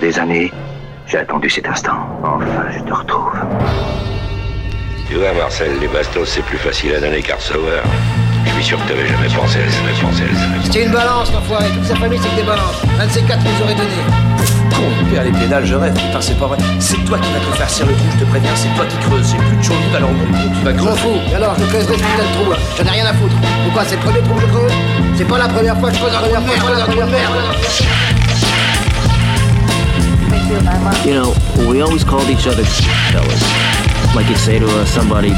des années, j'ai attendu cet instant. Enfin, je te retrouve. Tu vois, Marcel, les bastos, c'est plus facile à donner qu'à recevoir. Je suis sûr que t'avais jamais pensé à ça, jamais pensé à ça. C'était une balance, l'enfoiré. Toute sa famille, c'est que des balances. Un de ces quatre nous aurait donné. Con, père, les pédales, je rêve. Putain, c'est pas vrai. C'est toi qui vas te faire cirer le trou, je te préviens. C'est toi qui creuses. J'ai plus de chaude, alors mon trou, tu vas Je m'en creuser. fous. Et alors, je creuserai ce putain de trou, là. J'en ai rien à foutre. Pourquoi C'est le premier trou que je creuse? C'est pas la première fois que je creuse un trou de You know, we always called each other fellas. Like you'd say to uh, somebody,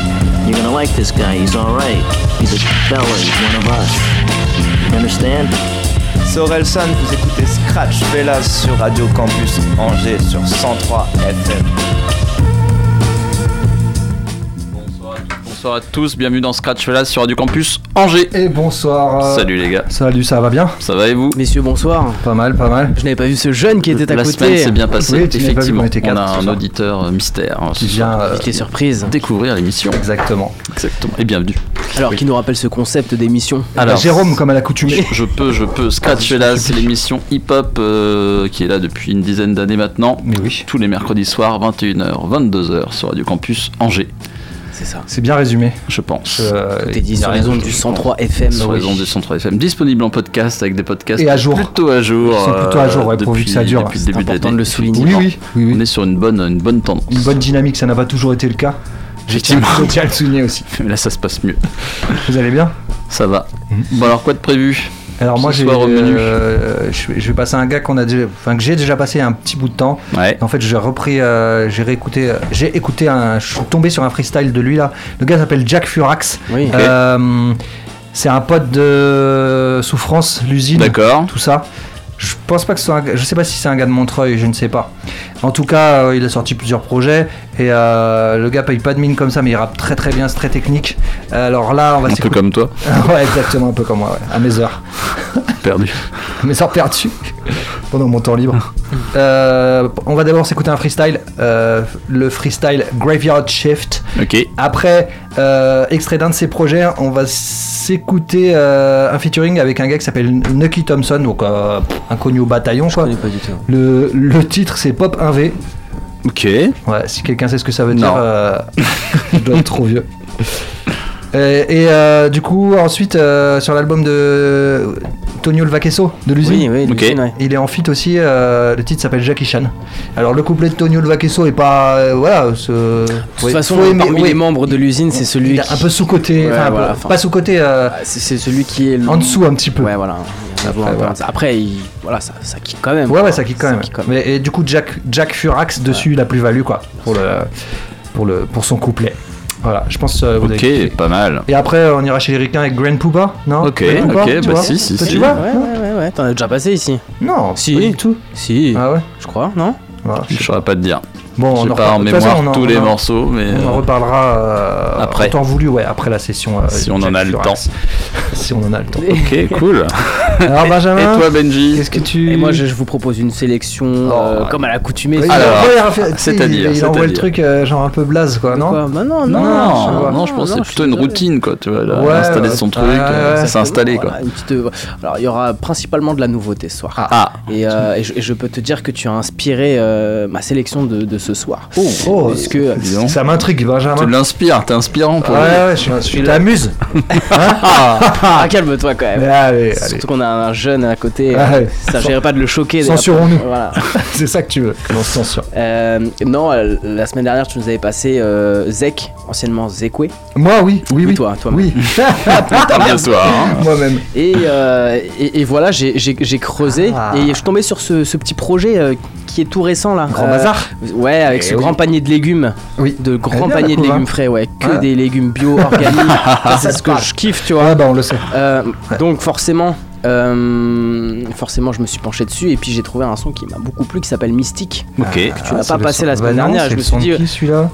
you're gonna like this guy, he's alright. He's a fella, he's one of us. You understand? C'est Orelsan, vous écoutez Scratch Velas sur Radio Campus Angers sur 103 FM. Bonsoir à tous, bienvenue dans Scratch Velas sur Radio Campus Angers. Et bonsoir. euh, Salut les gars, Salut, ça va bien ça va et vous Messieurs, bonsoir. Pas mal, pas mal. Je n'avais pas vu ce jeune qui était à La côté. semaine s'est bien passée, Oui, tu n'avais pas vu effectivement. qu'on était On quatre a ce un soir. auditeur euh, mystère hein, Qui vient. euh, surprise. découvrir l'émission. Exactement. Exactement. Et bienvenue. Alors, qui nous rappelle ce concept d'émission Alors, Bah, Jérôme, comme à l'accoutumée. Je peux, je peux. Scratch Velas, c'est l'émission hip-hop euh, qui est là depuis une dizaine d'années maintenant. Mais oui, Tous les mercredis soirs, 21h, 22h sur Radio Campus Angers, C'est ça. c'est bien résumé. je pense. Euh, Tout est dit sur les ondes du je 103 FM. sur les ondes du Centre FM, disponible en podcast avec des podcasts Et à jour. plutôt à jour. Sont plutôt à jour, ouais, euh, pourvu que ça dure. Depuis le C'est début de important l'année. de le souligner. Oui, oui, oui, oui. On est sur une bonne, une bonne tendance. Une bonne dynamique, ça n'a pas toujours été le cas. Je tiens, Effectivement. je tiens à le souligner aussi. Mais là, ça se passe mieux. Vous allez bien? Ça va. Mhm. Bon, alors, quoi de prévu? Alors moi, j'ai, euh, je, vais, je vais passer un gars qu'on a déjà, enfin que j'ai déjà passé un petit bout de temps. Ouais. En fait, j'ai repris, euh, j'ai réécouté, euh, j'ai écouté un, je suis tombé sur un freestyle de lui là. Le gars s'appelle Jack Furax. Oui. Euh, c'est un pote de Souffrance, l'usine. D'accord. tout ça. Je pense pas que ce soit un gars- je sais pas si c'est un gars de Montreuil, je ne sais pas. En tout cas, euh, il a sorti plusieurs projets et euh, le gars paye pas de mine comme ça, mais il rappe très très bien, c'est très technique. Alors là, on va Un peu comme toi, ouais, exactement, un peu comme moi, ouais, à mes heures, perdu. à mes heures perdues pendant mon temps libre. Euh, on va d'abord s'écouter un freestyle, euh, le freestyle Graveyard Shift. Ok. Après, euh, extrait d'un de ses projets, on va s'écouter euh, un featuring avec un gars qui s'appelle Nucky Thompson, donc euh, inconnu au bataillon Je quoi. connais pas du tout. Le, le titre c'est Pop 1V. Ok. Ouais, si quelqu'un sait ce que ça veut dire, Non. euh, je dois être trop vieux. Et, et, euh, du coup, ensuite, euh, sur l'album de Tonio Vaquesso de l'usine, Oui, oui, ouais. il est en feat aussi. euh, le titre s'appelle Jackie Chan. Alors, le couplet de Tonio Vaquesso est pas. euh, voilà, ce. De toute ouais, façon, aimer- parmi ouais, les membres de l'usine, c'est celui il est qui. un peu sous-côté. Ouais, enfin, un peu- voilà, enfin- pas sous-côté, euh, Ah, C'est celui qui est. le- en dessous un petit peu. Ouais, voilà. Voit Après, voilà. Après, il- voilà, ça, ça kick quand même. Ouais, quoi. ouais, ça kick quand même. kick Mais, et du coup, Jack, Jack Furax dessus, la plus-value, quoi, pour, le, pour, le, pour son couplet. Voilà, je pense euh, vous Ok, pas mal. Et après, on ira chez les ricains avec Grand Pooba, non Ok, Grand ok, bah vois si, si, si. tu Ouais, vois ouais, ouais, ouais. T'en as déjà passé ici Non, Si. pas du tout. Si. Ah ouais Je crois, non Voilà. Je saurais pas te dire. Bon, J'ai en pas en façon, mémoire on en- tous on les en- morceaux, mais On en euh, reparlera euh, après. en temps voulu, ouais, après la session. euh, Si on en a le Furax. si on en a le temps. ok, cool. Alors, Benjamin, Et toi, Benji qu'est-ce que tu. Et moi, je, je vous propose une sélection euh, ouais. comme à l'accoutumée. Oui, c'est-à-dire, Il, il envoie le truc euh, genre un peu blaze, quoi, non Quoi Bah non, Non, non, non, je pense que c'est plutôt une routine, quoi. Tu vois, installer son truc, euh, installé, quoi. Euh, Alors, il y aura principalement de la nouveauté ce soir. Ah, Et, euh, et je, peux te dire que tu as inspiré euh, ma sélection de, de ce soir. Oh, Puisque dis donc. ça m'intrigue, Benjamin. tu l'inspires, t'es inspirant pour Ouais, ouais, je, je, je t'amuse. ah, calme-toi quand même. Mais allez, allez. Surtout qu'on a un jeune à côté, Ah euh, ça s'agirait pas de le choquer. Censurons-nous. Voilà. C'est ça que tu veux, que l'on se censure. Euh, non, euh, la semaine dernière, tu nous avais passé euh, Zek, anciennement Zekwe. Moi, oui, oui, oui. Toi, toi. Oui, bien toi, hein. moi-même. Et, euh, et, et voilà, j'ai- j'ai j'ai creusé Ah. et je suis tombé sur ce, ce petit projet euh, qui est tout récent là. Grand Euh, bazar. Ouais, avec Eh ce oui. grand panier de légumes. Oui. De grands bien, paniers de légumes hein. frais, ouais. Que des légumes bio, organiques. C'est ce que je kiffe, tu vois. Ouais, bah on le sait. Euh, Donc forcément, euh, forcément, je me suis penché dessus et puis j'ai trouvé un son qui m'a beaucoup plu qui s'appelle Mystique. Ok. Tu Ah, l'as c'est pas passé son- la semaine Bah non, dernière. Je me suis dit, qui, celui-là?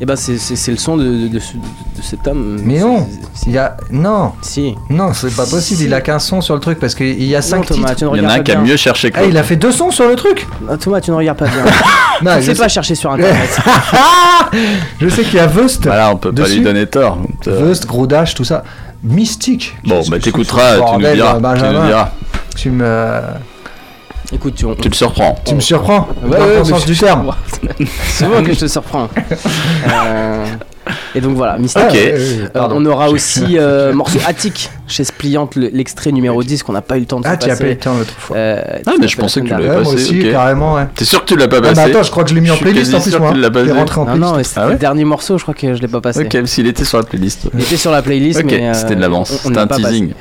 Et ben c'est le son de, de, de ce- de cet homme. Mais non. Il y a... Non, Si. non, c'est pas possible. Il a qu'un son sur le truc parce qu'il y a Non, 5 Thomas, titres. tu ne Il y en a un qui a mieux cherché que Ah, il a fait deux sons sur le truc Ah, Thomas, tu ne regardes pas bien. Non, Tu je sais pas chercher sur internet. je sais qu'il y a Vust, Voilà, on peut pas Dessus. lui donner tort. Euh, Vust, Gros Dash, tout ça. Mystique. Bon, bah t'écouteras, tu nous diras. Tu Benjamin nous diras. Tu me. Écoute, tu, on- Tu le surprends. Tu me surprends Ouais, dans ouais, le mais sens je- du terme. C'est vrai que je te surprends. Euh, et donc voilà, Mystère. Ok. Ah, Euh, on aura aussi euh, morceau attique chez Spliant, le- l'extrait numéro 10 qu'on n'a pas eu le temps de Ah, se tu as pas eu passer. le temps l'autre fois. Euh, Ah, mais je pensais que tu l'avais Ouais, moi passé, aussi, ok. carrément, ouais. T'es sûr que tu l'as pas Ah, mais passé attends, je crois que je l'ai mis en Je suis playlist en plus, sûr moi. que tu l'as pas Il passé. rentré en Non, playlist. non, c'était Ah ouais le dernier morceau, je crois que je l'ai pas passé. Ok, s'il était sur la playlist. Il était sur la playlist, mais euh, c'était de l'avance, on- on c'était un pas passé. teasing.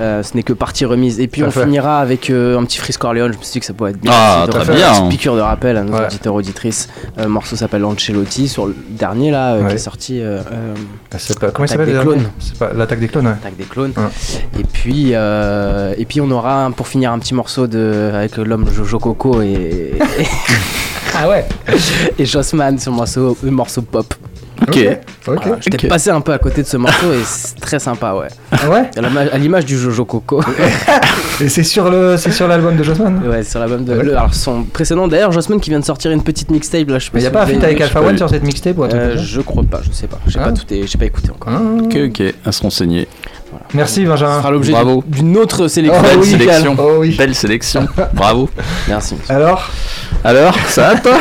Euh, ce n'est que partie remise. Et puis on finira avec euh, un petit Frisco Orléans. Je me suis dit que ça pourrait être bien. Ah, très bien. Une petite piqûre de rappel à nos auditeurs auditrices. Euh, le morceau s'appelle Ancelotti sur le dernier là euh, qui est sorti. euh, euh, Ah, Comment il s'appelle l'attaque des clones, ouais. Attaque des clones. Ouais. Et puis euh, et puis on aura un- pour finir un petit morceau de avec l'homme Jojo Coco et Ah ouais et Jossman sur le morceau le morceau pop. Ok. Ok. Voilà, J'étais passé un peu à côté de ce morceau et c'est très sympa ouais. Ah ouais À l'image du Jojo Coco. Et c'est sur le, c'est sur l'album de Jossman? Ouais, sur l'album de. Ouais. le- alors, son précédent, d'ailleurs, Jossman qui vient de sortir une petite mixtape là, je Mais y a pas un feat avec. Alpha One sur cette mixtape ou Euh, je crois pas, je sais pas. J'ai Ah. pas tout, j'ai pas écouté encore. Ah. Ok, ok, à se renseigner. Merci Ce Benjamin. sera l'objet Bravo. d'une autre sélection. Oh Belle oui. sélection. Oh oui. Belle sélection. Bravo. Merci. Alors? Alors, ça va toi?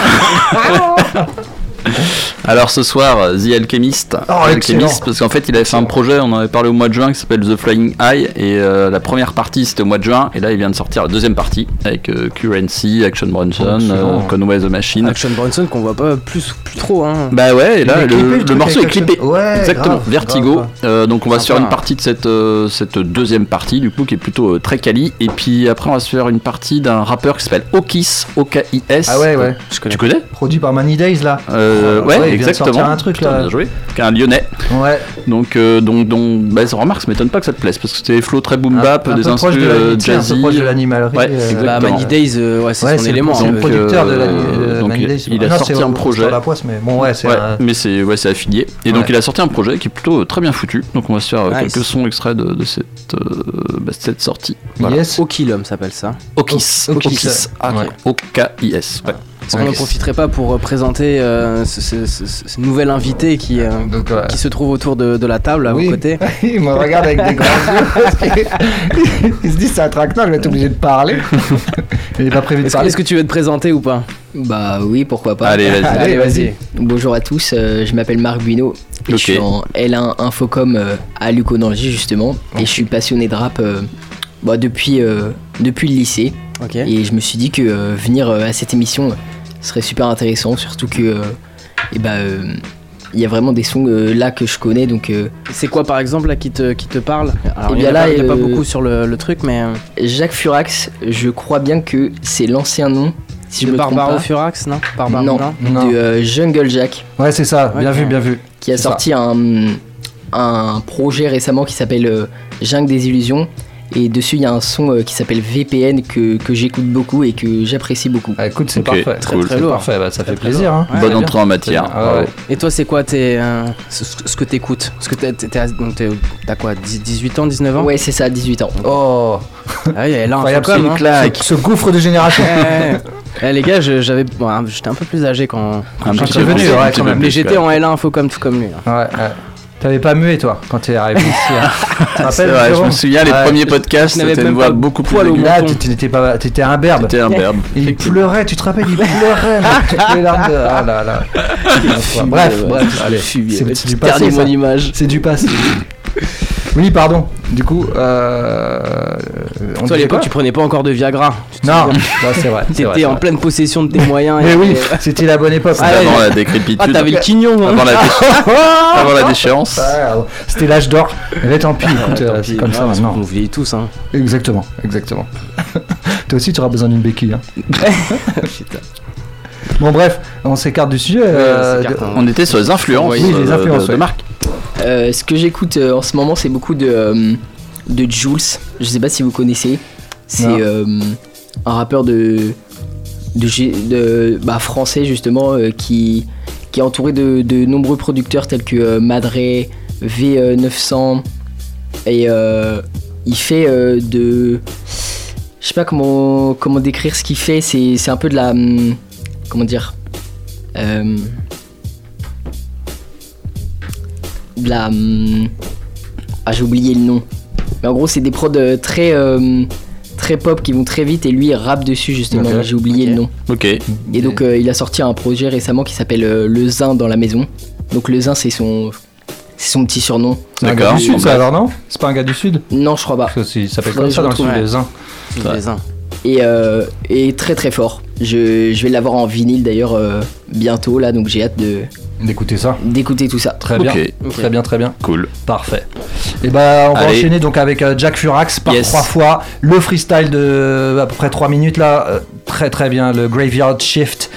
Alors ce soir, The Alchemist. Oh. Alchemist, parce qu'en fait il avait fait un projet, on en avait parlé au mois de juin, qui s'appelle The Flying Eye, et euh, la première partie c'était au mois de juin, et là il vient de sortir la deuxième partie, avec euh, Currency, Action Bronson, Excellent. euh, Conway the Machine. Action Bronson qu'on voit pas plus, plus trop. Hein. Bah ouais, et là le, clippé, le le truc morceau est clippé. Ouais, Exactement, grave, Vertigo. grave, Euh, donc on va se faire une partie de cette, euh, cette deuxième partie, du coup, qui est plutôt euh, très quali. Et puis après, on va se faire une partie d'un rappeur qui s'appelle Okis, O-K-I-S. Ah ouais, ouais. Je connais. Tu connais? Produit par Money Days là. Euh, Ouais, Ouais, de exactement. un truc, Putain, là. Bien joué. Un lyonnais. Ouais. Donc, euh, donc, donc bah, ça remarque, ça m'étonne pas que ça te plaise parce que c'était des flows très boom bap, un, un des instrus de la- euh, jazzy. proche de l'animalerie. Ouais, euh. Bah, Many Days, euh, ouais, c'est Ouais, son c'est élément. c'est le Donc, producteur de, la, de donc, Money Days. il a Ah non, sorti c'est un projet. Sur la poisse, mais bon, ouais, c'est Ouais, un- mais c'est ouais, c'est affilié. Et donc Ouais. il a sorti un projet qui est plutôt très bien foutu. Donc on va se faire Nice. quelques sons extraits de, de cette, euh, bah, cette sortie. Voilà. Yes. Okilum s'appelle ça. Okis. Okis. Okis. Est-ce qu'on n'en profiterait pas pour euh, présenter euh, ce, ce- ce- ce nouvel invité qui, euh, Donc, ouais. qui se trouve autour de, de la table à Oui. vos côtés il me regarde avec des grands yeux. parce qu'il- il se dit c'est un traquenard, je vais être obligé de parler. Il n'est pas prévu de Est-ce que, parler. est-ce que tu veux te présenter ou pas? Bah oui, pourquoi pas. Allez, vas-y. Allez, vas-y. Bonjour à tous, euh, je m'appelle Marc Buino et Ok. je suis en L1 Infocom euh, à Luco d'Angers justement et je suis passionné de rap euh, bah, depuis, euh, depuis le lycée Ok. et je me suis dit que euh, venir euh, à cette émission euh, serait super intéressant surtout que euh, eh bah, euh, il y a vraiment des sons euh, là que je connais donc euh, C'est quoi par exemple là qui te, qui te parle? Alors, Eh il y bien là, pas- il y a pas euh, beaucoup sur le, le truc, mais. Jacques Furax je crois bien que c'est l'ancien nom si je de me trompe Barbaro pas Furax, non? Barbaro, non, Non. de euh, Jungle Jack Ouais, c'est ça, bien vu, bien vu. qui a ça. sorti un, un projet récemment qui s'appelle euh, Jungle des illusions. Et dessus, il y a un son euh, qui s'appelle VPN que, que j'écoute beaucoup et que j'apprécie beaucoup. Ah, écoute, c'est parfait. très, C'est très lourd. parfait, bah, ça Très, fait plaisir. Hein. Ouais, Bonne bien. entrée en matière. Ah ouais. Et toi, c'est quoi tes, euh, ce, ce que t'écoutes? Parce que t'as quoi 10 18 ans, 19 ans? Ouais, c'est ça, 18 ans. Oh, Ah oui, là, incroyable, comme, c'est hein. claque. Ce gouffre de génération. Eh, les gars, j'avais, bon, hein, j'étais un peu plus âgé quand, Un Quand petit t'es peu venu, plus, ouais, mais j'étais en L1 info comme tout comme lui. là. Ouais, ouais. T'avais pas mué, toi, quand t'es arrivé ici. hein. Tu rappelles, vrai, je me souviens, les Ouais. premiers podcasts, c'était une voix beaucoup plus. Là, n'étais pas, t'étais un berbe. T'étais un berbe. Il pleurait, tu te rappelles, il pleurait. les larmes de... Ah là là. bref, bref, allez. C'est du passé. C'est du passé. Oui, pardon. Du coup, euh... on Toi, à l'époque, tu prenais pas encore de Viagra. Non, non, c'est vrai. T'étais en vrai. pleine possession de tes moyens. Mais et- oui, c'était la bonne époque. Ah, avant la décrépitude. Ah, t'avais le quignon, hein. avant la, dé- avant la déchéance. C'était l'âge d'or. Mais tant pis, écoute, euh, Tant c'est pis, comme ça maintenant. On vieillit tous, hein. Exactement, exactement. Toi aussi, tu auras besoin d'une béquille. Hein. Putain. Bon, bref, on s'écarte du sujet. euh, on de- hein. On était sur les influences, Oui, les de- influences, de, de ouais. Marc. Euh, ce que j'écoute euh, en ce moment, c'est beaucoup de, euh, de Jules. Je sais pas si vous connaissez. C'est un rappeur de, de, de- bah, français, justement, qui, qui est entouré de, de nombreux producteurs tels que Madré, V900. Et il fait de. Je sais pas comment, comment décrire ce qu'il fait. C'est c'est un peu de la. hum, Comment dire de la. hum, Ah, j'ai oublié le nom. Mais en gros, c'est des prods euh, très. euh, très pop qui vont très vite et lui il rappe dessus justement. J'ai oublié le nom. Ok. Et donc euh, il a sorti un projet récemment qui s'appelle euh, Le Zin dans la maison. Donc le Zin c'est son c'est son petit surnom. C'est un gars D'accord. du sud, ça alors non? C'est pas un gars du sud? Non, je crois pas. Parce que c'est- il s'appelle comme ça dans le sud. Ouais. Les uns. Et, euh, et très très fort. Je, je vais l'avoir en vinyle d'ailleurs euh, bientôt là, donc j'ai hâte de D'écouter ça. d'écouter tout ça. Très bien. Très bien, très bien. Cool. Parfait. Et ben on va Allez. enchaîner donc avec euh, Jack Furax par Yes. trois fois. Le freestyle de à peu près trois minutes là. euh, très très bien. Le Graveyard Shift.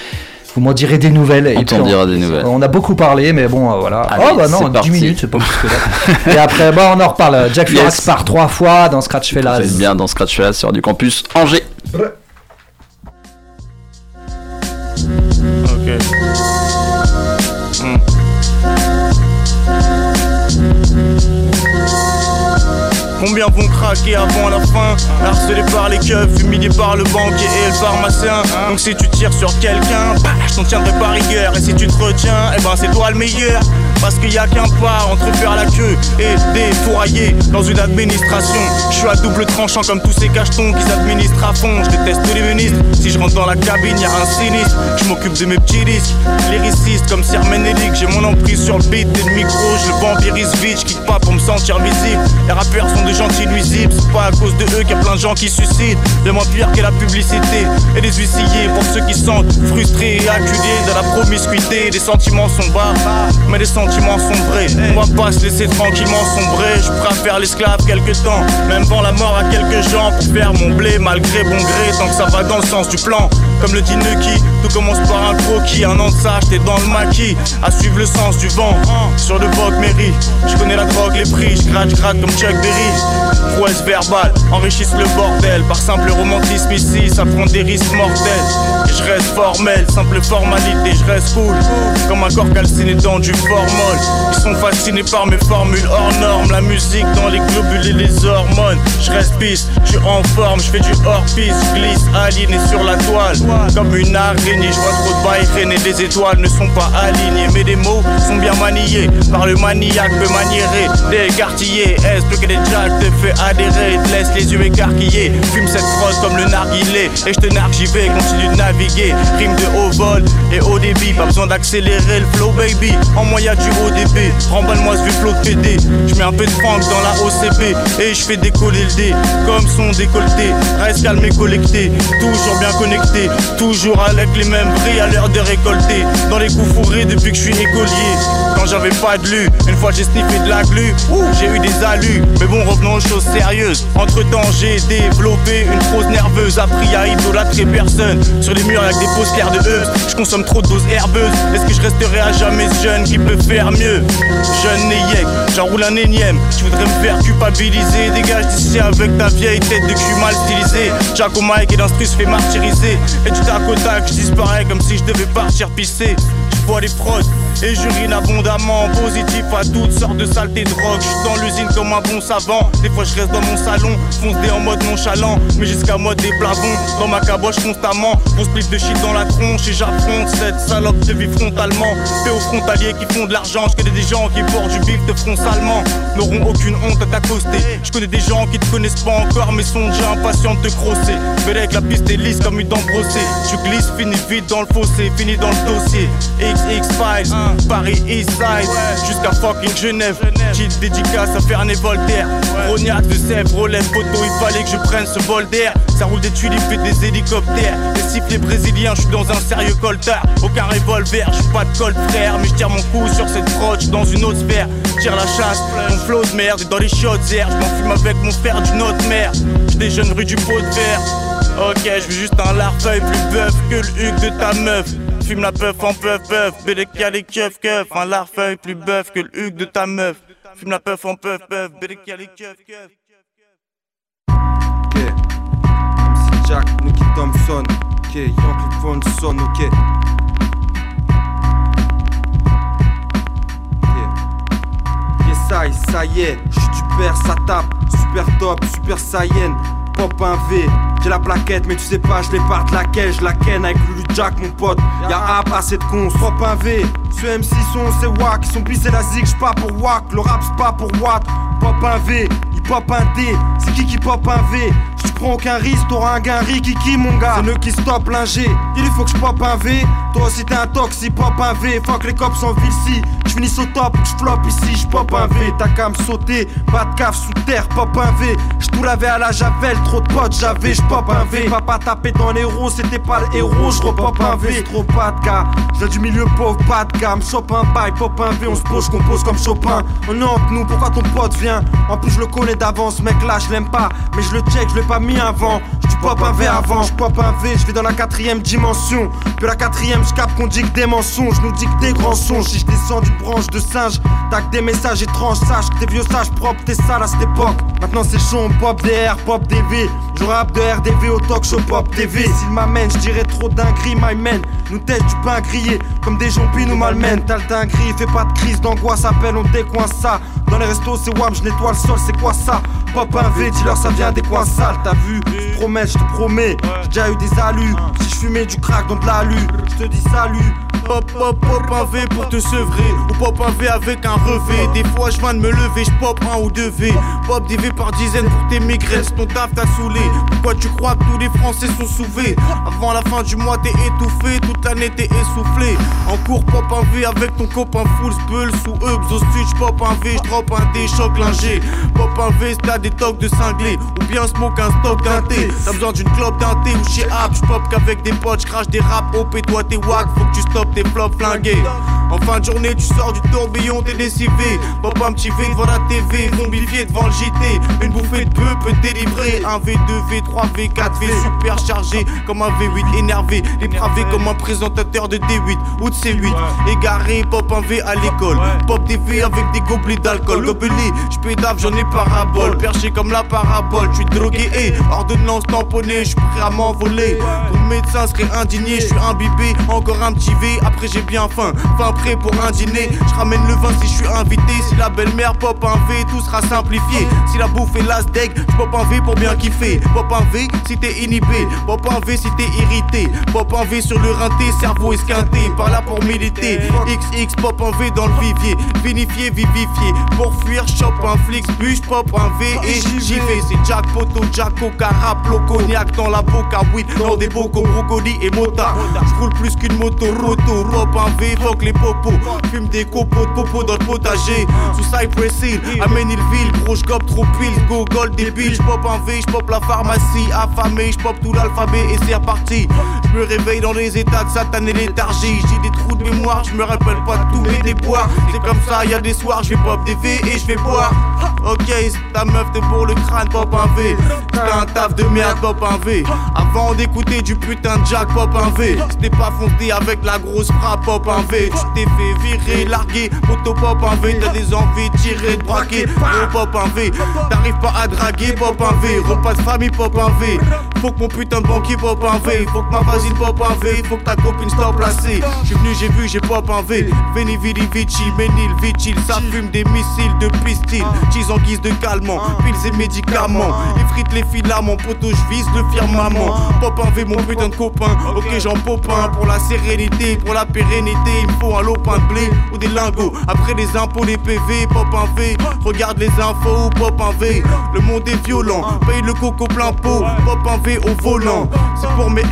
Vous m'en direz des nouvelles. On et t'en puis dira des nouvelles. On a beaucoup parlé, mais bon, euh, voilà. Allez, oh bah non, c'est 10 parti. minutes, c'est pas plus que ça. et après, bah, on en reparle. Jack Furax Yes. par trois fois dans Scratch Vous Fellas. êtes bien dans Scratch Fellas sur du campus Angers. Combien vont craquer avant la fin? Harcelés par les keufs, humiliés par le banquier et le pharmacien. Donc si tu tires sur quelqu'un, bah, je t'en tiendrai par rigueur. Et si tu te retiens, eh ben c'est toi le meilleur Parce qu'il y a qu'un pas entre faire la queue et défourailler dans une administration. Je suis à double tranchant comme tous ces cachetons qui s'administrent à fond. Je déteste les ministres, si je rentre dans la cabine y a un sinistre. Je m'occupe de mes petits risques, lyriciste comme Sir J'ai mon emprise sur le beat et le micro, je vampirise vite Je kick pas pour me sentir visible, les rappeurs sont des gentils nuisibles. C'est pas à cause de eux qu'il y a plein de gens qui suicident Le moins pire qu'est la publicité et les huissiers. Pour ceux qui sont frustrés et acculés de la promiscuité Des sentiments sont bas, mais les va pas se laisser tranquillement sombrer. Je préfère l'esclave quelques temps Même vend la mort à quelques gens Pour faire mon blé malgré bon gré Tant que ça va dans le sens du plan Comme le dit Nucky. Tout commence par un croquis Un an de ça dans le maquis. À suivre le sens du vent Sur le Vogue Mairie Je connais la drogue, les prix Je gratte, gratte comme Chuck Berry. Prouesse verbale enrichissent le bordel. Par simple romantisme ici ça prend des risques mortels. Et je reste formel, simple formalité Je reste cool. Comme un corps calciné dans du formol. Ils sont fascinés par mes formules hors normes. La musique dans les globules et les hormones. Je reste pisse, je suis en forme Je fais du hors piste, je glisse aligné sur la toile Comme une araignée, je vois trop de bails Les étoiles ne sont pas alignées Mais les mots sont bien maniés. Par le maniaque peu maniéré Des quartiers, que des jacks te fait adhérer? Te laisse les yeux écarquillés. Fume cette frotte comme le narguilé. Et je te vais, continue de naviguer. Rime de haut vol et haut débit. Pas besoin d'accélérer le flow baby. En moyen du haut débit. Remballe-moi ce vieux flow de PD Je mets un peu de franc dans la OCP Et je fais décoller le dé. Comme son décolleté. Reste calme et collecté Toujours bien connecté Toujours avec les mêmes prix à l'heure de récolter Dans les coups fourrés depuis que je suis écolier. Quand j'avais pas de lu Une fois j'ai sniffé de la glu. J'ai eu des alus Mais bon revenons aux choses sérieuses. Entre temps j'ai développé une prose nerveuse. Appris à idolâtrer personne. Sur les murs avec des posters de eux Je consomme trop de doses herbeuses. Est-ce que je resterai à jamais ce jeune qui peut faire mieux? Jeune Neyek, j'enroule un énième. Tu voudrais me faire culpabiliser. Dégage d'ici avec ta vieille tête de cul mal stylisée. Au mic et l'instru se fait martyriser du tac au tac je disparais comme si je devais partir pisser. Je vois les prods et j'urine abondamment Positif à toutes sortes de saletés de drogue Je suis dans l'usine comme un bon savant. Des fois je reste dans mon salon Foncé en mode nonchalant. Mais jusqu'à mode des plavons Dans ma caboche constamment. On split de shit dans la tronche Et j'affronte cette salope de vie frontalement. Fais aux frontaliers qui font de l'argent Je connais des gens qui portent du bif de front salement. N'auront aucune honte à t'accoster. Je connais des gens qui te connaissent pas encore Mais sont déjà impatients de te crosser. Mais avec la piste est lisse comme une dent brossée. Tu glisses, finis vite dans le fossé Finis dans le dossier. XX Files Paris Eastside Jusqu'à fucking Genève. Petite dédicace à Fernet Voltaire. Rognac de Sèvres relève photo Il fallait que je prenne ce vol d'air. Ça roule des tulipes et des hélicoptères. Les sifflets brésiliens Je suis dans un sérieux coltard. Aucun revolver Je pas de colt frère. Mais je tire mon coup sur cette proche Dans une autre sphère. Tire la chasse Mon flow de merde est dans les shots air Je m'en fume avec mon frère d'une autre mère. Je déjeune rue du pot de verre. Ok, je veux juste un larfeuille plus bœuf que le huc de ta meuf. Fume la peuf en peuf peuf, BDK les keuf keuf. Un larfeuille plus bœuf que le huc de ta meuf. Fume la peuf en peuf peuf, BDK les keuf keuf. Ok. MC Jack, Nicky Thompson. Ok, Yankee Fonson, ok. Ok. Yes, ça, y- ça y est, je suis du père, ça tape. Super top, super saiyan. Pop un V, j'ai la plaquette, mais tu sais pas, je l'ai part de laquelle, je la ken avec Lulu Jack, mon pote. Y'a A pas assez de cons, pop un V. Ce MC son, c'est wack, ils sont pissés la zig, pas pour wack, le rap c'est pas pour watt. Pop un V, il pop un D, c'est qui qui pop un V? J'suis prends aucun risque, t'auras un gain Kiki mon gars. C'est nous qui stop l'ingé. Il faut que je pop un V. Toi aussi t'es un toxi, pop un V. Fuck les cops en ville si. Je finis au top, je flop ici, je pop un V. T'as qu'à me sauter, pas de cave sous terre, pop un V. Je tout l'avais à la javel, trop de potes, j'avais, je pop un V. Papa tapé dans l'héros, c'était pas le héros, je repop un V. Trop pas de cas, je du milieu pauvre, pas de gamme. Chope un bail, pop un V, on se pose, compose comme Chopin. On est entre nous, pourquoi ton pote vient? En plus, je le connais d'avance, mec là, je l'aime pas. Mais je le check, je l'ai pas mis avant. Je pop un V avant, je pop un V, je vais dans la quatrième dimension. Puis la quatrième, je capte qu'on dit que des mensonges, nous dit que des grands songes. Si je descends d'une branche de singe, tac des messages étranges, sache que t'es vieux sages propres, t'es sale à cette époque. Maintenant c'est chaud, pop DR, pop DV. Je rap de RDV au talk show pop TV. S'il m'amène, je dirais trop dinguerie, my man. Nous tête du pain grillé, comme des zombie nous malmènent. T'as le dinguerie, fais pas de crise d'angoisse, appelle, on décoince ça. Dans les restos, c'est wam, je nettoie le sol, c'est quoi ça? Pop un V, dis-leur ça vient des coins sales, t'as vu Je promets, je te promets, j'ai déjà eu des alus. Si je fumais du crack dans de l'alu, je te dis salut. Pop, pop, pop un V pour te sevrer. Ou pop un V avec un revêt. Des fois, je viens de me lever, je pop un ou deux V. Pop des V par dizaines pour tes migraines. Ton taf t'a saoulé. Pourquoi tu crois que tous les Français sont sauvés Avant la fin du mois, t'es étouffé. Toute l'année, t'es essoufflé. En cours, pop un V avec ton copain full spell. Sous Hubs au sud, pop un V, drop un D, choc. Pop un V, t'as des tocs de cinglé. Ou bien smoke un stock d'un thé. T'as besoin d'une clope d'un thé ou chez App. J'pop qu'avec des potes, j'crache des rap. OP, toi t'es wack, faut que tu stoppes tes flops flingués. En fin de journée, tu sors du tourbillon, t'es décivé. Pop un petit V devant la TV, zombifié devant le JT. Une bouffée de peu peut délivrer. Un V, 2 V, 3 V, 4 V, super chargé comme un V8 énervé. Dépravé comme un présentateur de D8 ou de C8. Égaré, pop un V à l'école. Pop des V avec des gobelets d'alcool. Gobelets, j'pédave, j'en ai parabole. Perché comme la parabole, j'suis drogué et ordonnance tamponnée, j'suis prêt à m'envoler. Ton médecin serait indigné, j'suis imbibé. Encore un petit V, après j'ai bien faim. Fin pour un dîner, j'ramène le vin si j'suis invité. Si la belle-mère pop un V, tout sera simplifié. Si la bouffe est las deck, j'pop un V pour bien kiffer. Pop un V si t'es inhibé, pop un V si t'es irrité. Pop un V sur le rinté, cerveau esquinté. Par là pour militer. XX pop un V dans le vivier. Vinifié, vivifié. Pour fuir, chope un flix, bûche, pop un V et j'y vais. C'est Jack Poto, Jack Coca, cognac dans la boca, dans des bocaux, brocoli et mota. J'roule plus qu'une moto, roto, pop un V, fuck les popos. Fume des copeaux de popo dans le potager. Sous Cypress Hill, amène ville, gros j'gobe trop pile, go gold débile. J'pop un V, j'pop la pharmacie, affamé, j'pop tout l'alphabet et c'est reparti. J'me réveille dans les états de satanée léthargie. J'ai des trous de mémoire, j'me rappelle pas de tous mes déboires. C'est comme ça, y a des soirs, j'vais pop des V et j'vais boire. Ok, ta meuf te pour le crâne, pop un V. T'as un taf de merde, pop un V. Avant d'écouter du putain de Jack, pop un V. C'était pas fondé avec la grosse frappe, pop un V. T'es fait virer, larguer, moto pop un V. T'as des envies de tirer, de braquer, oh, pop un V. T'arrives pas à draguer, pop un V. Repas de famille, pop un V. Faut que mon putain de banquier pop un V. Faut que ma voisine pop un V. Faut que ta copine stop placée. J'suis venu, j'ai vu, j'ai pop un V. Veni, vidi, vici, menil, vichil. Ça fume des missiles de pistil. Cheese en guise de calmant. Piles et médicaments. Effrite les filaments. Poteau, j'vise le firmament. Pop un V, mon putain de copain. Ok, j'en pop un. Pour la sérénité, pour la pérennité. Il me faut un lopin de blé ou des lingots. Après les impôts, les PV, pop un V. Regarde les infos, pop un V. Le monde est violent. Paye le coco plein pot. Pop un V au volant. C'est pour mes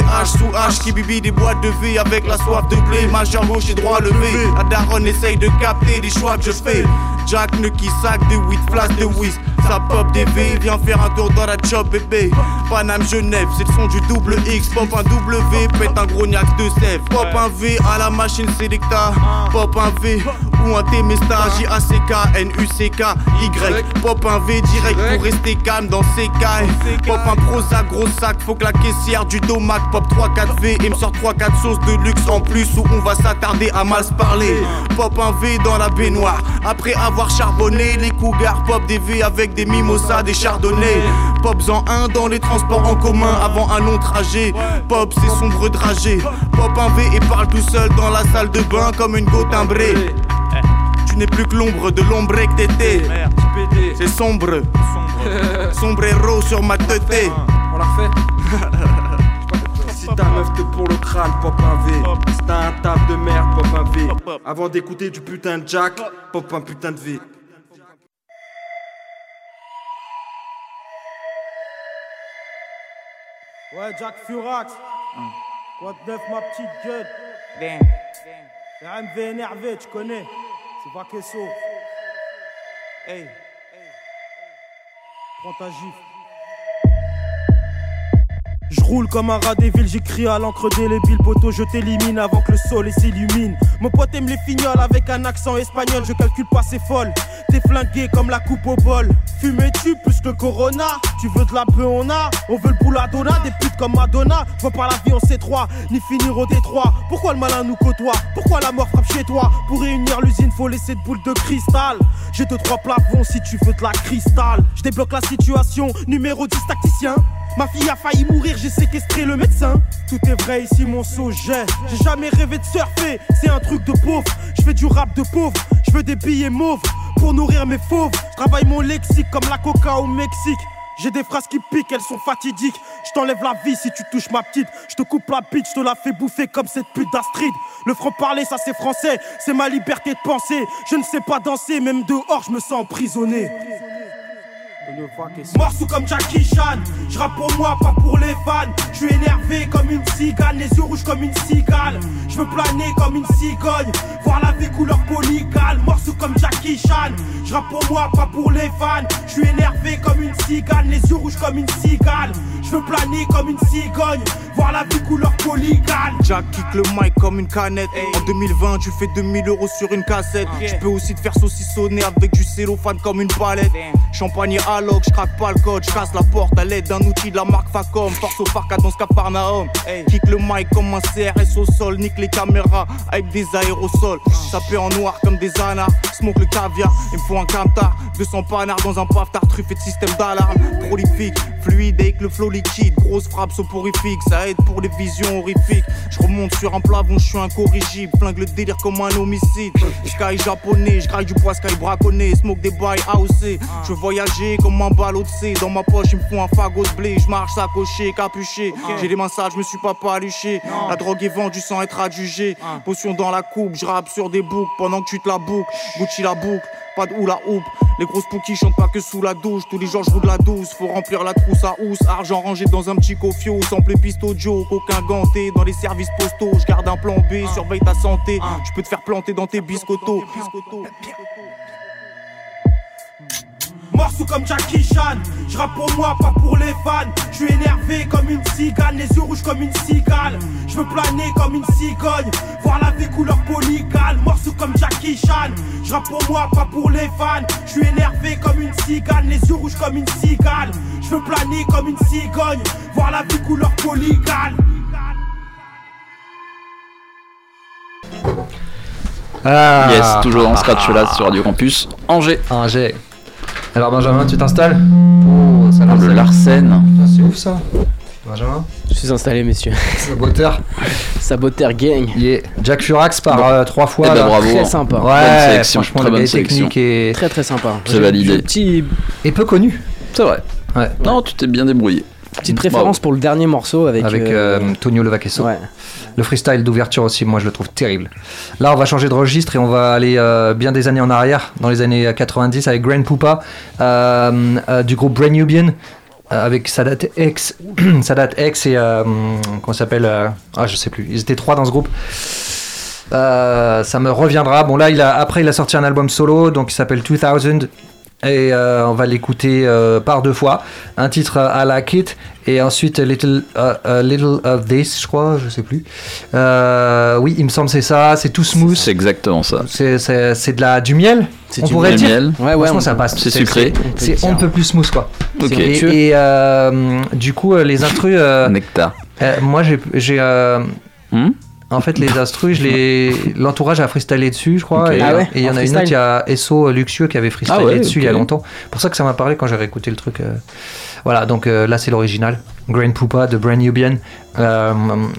MDPH sous H qui bibi des boîtes de V avec la soif de blé. Majeur gauche et droit levé. La daronne essaye de capter les choix que je fais. Jack ne qui sac de 8 flasques de whiz. Ça pop des V, viens faire un tour dans la job bébé. Paname Genève, c'est le son du double X. Pop un W, pète un gros niaque de sève. Pop un V à la machine Selecta. Pop un V ou un Temesta. J-A-C-K, N-U-C-K, Y. Pop un V direct pour rester calme dans ces cas. Pop un Prozac, gros sac, faut que la caissière du domac pop 3-4 V et me sort 3-4 sauces de luxe en plus où on va s'attarder à mal se parler. Pop un V dans la baignoire. Après avoir charbonné, les cougars pop des V avec des mimosas, des chardonnays. Pop en un dans les transports en commun avant un long trajet. Pop c'est sombre dragé. Pop un V et parle tout seul dans la salle de bain comme une go n'es plus que l'ombre de l'ombre que t'étais. C'est sombre. Sombrero sur ma tête. On l'a refait Si ta meuf te pour le crâne, pop un V. Si t'as un taf de merde, pop un V. Avant d'écouter du putain de Jack, pop un putain de V. Ouais, Jack Furax. Quoi de neuf, ma petite gueule? RMV énervé, tu connais. C'est ça. Hey. Prends ta gifle. Je roule comme un rat des villes, j'écris à l'encre délébile, poteau, je t'élimine avant que le soleil s'illumine. Mon pote aime les fignoles avec un accent espagnol, je calcule pas, c'est folle. T'es flingué comme la coupe au bol. Fumais-tu plus que Corona? Tu veux de la peu, on a On veut le bouladona, des putes comme Madonna. Vois pas la vie en C3, ni finir au Détroit. Pourquoi le malin nous côtoie? Pourquoi la mort frappe chez toi? Pour réunir l'usine, faut laisser de boules de cristal. J'ai deux, trois plafonds si tu veux de la cristal. Je débloque la situation, numéro 10 tacticien. Ma fille a failli mourir, j'ai séquestré le médecin. Tout est vrai ici, mon sujet. J'ai jamais rêvé de surfer, c'est un truc de pauvre. Je fais du rap de pauvre, je veux des billets mauves pour nourrir mes fauves. Je travaille mon lexique comme la coca au Mexique. J'ai des phrases qui piquent, elles sont fatidiques. Je t'enlève la vie si tu touches ma petite. Je te coupe la bite, je te la fais bouffer comme cette pute d'Astrid. Le franc-parler, ça c'est français, c'est ma liberté de penser. Je ne sais pas danser, même dehors, je me sens emprisonné. Morceau comme Jackie Chan, je rappe pour moi, pas pour les fans. Je suis énervé comme une cigale, les yeux rouges comme une cigale. Je veux planer comme une cigogne, voir la vie couleur polygale. Morceau comme Jackie Chan, je rappe pour moi, pas pour les fans. Je suis énervé comme une cigale, les yeux rouges comme une cigale. Je veux planer comme une cigogne, voir la vie couleur polygale. Jack kick le mic comme une canette. En 2020, tu fais 2000 euros sur une cassette. Je peux aussi te faire saucissonner avec du cellophane comme une palette. Champagne à je craque pas le code, je casse la porte à l'aide d'un outil de la marque Facom. Force au parc dans ce Capernaum. Kick le mic comme un CRS au sol, nique les caméras avec des aérosols. Sapé en noir comme des anards, smoke le caviar. Il me faut un camtar, 200 panards dans un paftard truffé de système d'alarme. Prolifique, fluide avec le flow liquide, grosse frappe soporifique, ça aide pour les visions horrifiques. Je remonte sur un plafond, je suis incorrigible, flingue le délire comme un homicide. Sky japonais, je graille du poids sky braconné, smoke des bails AOC. Je veux voyager comme un ballot de C. Dans ma poche, il me faut un fagot de blé. Je marche sacoché, capuché. J'ai les mains sales, je me suis pas paluché. La drogue est vendue sans être adjugée. Potion dans la coupe, je rappe sur des boucles pendant que tu te la boucles. Gucci la boucle. Pas de la houppe, les grosses poukies chantent pas que sous la douche. Tous les jours je roule la douce, faut remplir la trousse à housse. Argent rangé dans un petit cofio, sample pisto Joe, coquin ganté. Dans les services postaux, je garde un plan B, surveille ta santé. Je peux te faire planter dans tes biscottos. Morceau comme Jackie Chan, je rappe pour moi, pas pour les fans. Je suis énervé comme une cigale, les yeux rouges comme une cigale. Je veux planer comme une cigogne, voir la vie couleur polygale. Morceau comme Jackie Chan, je rappe pour moi, pas pour les fans. Je suis énervé comme une cigale, les yeux rouges comme une cigale. Je veux planer comme une cigogne, voir la vie couleur polygale. Ah. Yes, toujours en scratch là sur Radio Campus Angers. Angers. Alors Benjamin, tu t'installes Oh, ça le Larsen. C'est ouf ça. Benjamin Je suis installé, messieurs. Saboteur. Saboteur gang. Yeah. Jack Furax par euh, trois fois. Eh ben, là. bravo. Très sympa. Ouais, Bonne sélection, franchement, très bonne est sélection. et, Très très sympa. C'est validé. Petit, et peu connu. C'est vrai. Ouais. Non, tu t'es bien débrouillé. Petite préférence pour le dernier morceau avec. Avec euh, euh, Tonio Levaquesso. ouais. Le freestyle d'ouverture aussi, moi je le trouve terrible. Là, on va changer de registre et on va aller euh, bien des années en arrière, dans les années 90, avec Grand Poupa, euh, euh, du groupe Brain Nubian, euh, avec Sadat X, Sadat X et euh, comment ça s'appelle euh, Ah, je sais plus. Ils étaient trois dans ce groupe. Euh, ça me reviendra. Bon là, il a, après il a sorti un album solo, donc il s'appelle 2000. Et euh, on va l'écouter euh, par deux fois. Un titre euh, I Like It et ensuite a Little, a Little of This, je crois, je sais plus. Euh, oui, il me semble que c'est ça. C'est tout smooth. C'est exactement ça. C'est, c'est, c'est de la, du miel C'est On du pourrait Du dire miel. Ouais, ouais. On ça passe. C'est sucré. C'est, on peut plus smooth, quoi. Ok. Et, et, euh, du coup, les instrus... euh, Nectar. euh, moi, j'ai... Hmm? En fait, les les... l'entourage a freestylé dessus, je crois. Et Ah ouais, il y en en a une autre, il y a Esso Luxueux qui avait freestylé Ah ouais, dessus il y a longtemps. pour ça que ça m'a parlé quand j'ai réécouté le truc. euh. Voilà, donc euh, là, c'est l'original. Grand Poupa de Brand Nubian. Euh,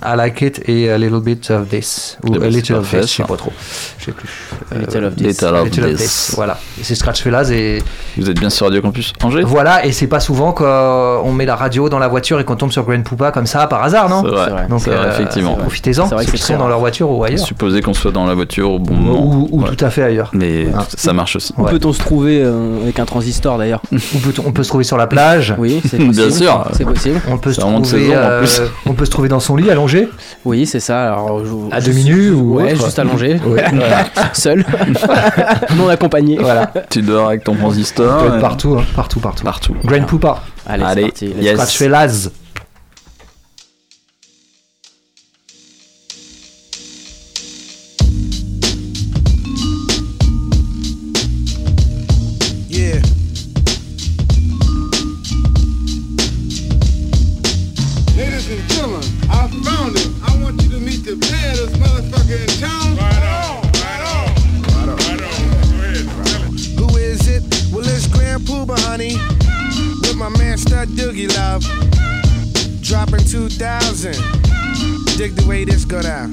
I Like It et A Little Bit of This. Ou A c'est Little of This, je sais ça. pas trop. Je sais plus. Euh, Little of This. Little of Little of This. This. Voilà. Et c'est Scratch Felaz et Vous êtes bien sur Radio Campus Angers? Voilà. Et c'est pas souvent qu'on met la radio dans la voiture et qu'on tombe sur Grand Poupa comme ça par hasard, non? C'est vrai. Donc vrai, euh, effectivement. profitez-en. C'est vrai Ceux qui c'est sont dans leur voiture ou ailleurs. Supposé qu'on soit dans la voiture au bon moment. Ou, ou Ouais. tout à fait ailleurs. Mais Ah. ça marche aussi. Où Ouais. peut-on se trouver euh, avec un transistor d'ailleurs? Peut- on peut se trouver sur la plage. Oui, c'est Bien possible. sûr. C'est possible. On peut, se trouver, peut se trouver dans son lit allongé Oui, c'est ça. Alors, je- À demi nu ou Ouais, autre juste allongé. Ouais. Seul. non accompagné. Voilà. Tu dors avec ton On transistor. euh, partout, hein, partout, partout. Partout. Grand Poupa. Allez, Allez, c'est parti. yes. Scratch Honey. With my man Stud Doogie Love. Dropping 2000. Dig the way this go down.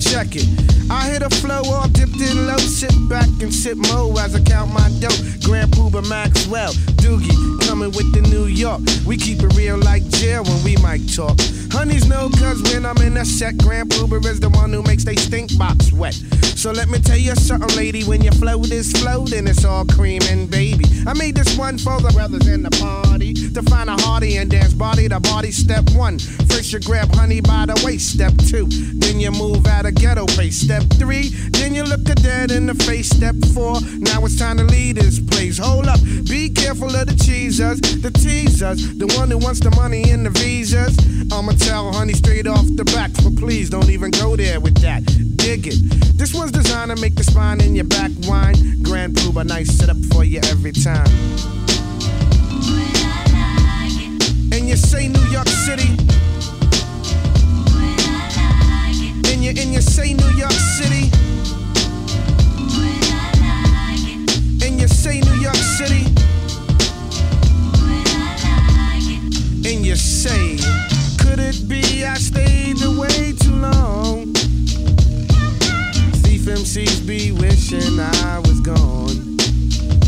Check it. I hit a flow all dipped in low. Sit back and sip mo as I count my dough. Grand Pooba Maxwell, Doogie, coming with the New York. We keep it real like jail when we might talk. Honeys know cause when I'm in a set, Grand Pooba is the one who makes they stink box wet. So let me tell you something, lady, when your flow is floating, it's all cream and baby. I made this one for the brothers in the party to find a hearty and dance body to body. Step one, first you grab honey by the waist. Step two, then you move out of ghetto pace. Step three, then you look a dead in the face. Step four, now it's time to leave this place. Hold up, be careful of the cheesers, the teasers, the one who wants the money and the visas. I'ma tell honey straight off the back, but please don't even go there with that. Dig it. This one's designed to make the spine in your back whine. Grand Pooba, nice setup for you every time. And you say New York City. And you and you say New York City. And you say New York City. And you say, could it be I stayed away too long? Thief MCs be wishing I was gone.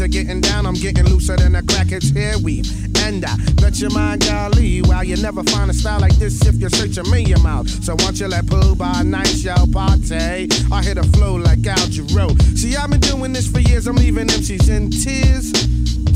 to getting down, I'm getting looser than a crackhead's hair weave. And I bet your mind, golly, while you never find a style like this if you search a million miles. So once you let Pooh by night, y'all party. I hit a flow like Al Jarreau. See, I've been doing this for years. I'm leaving MCs in tears,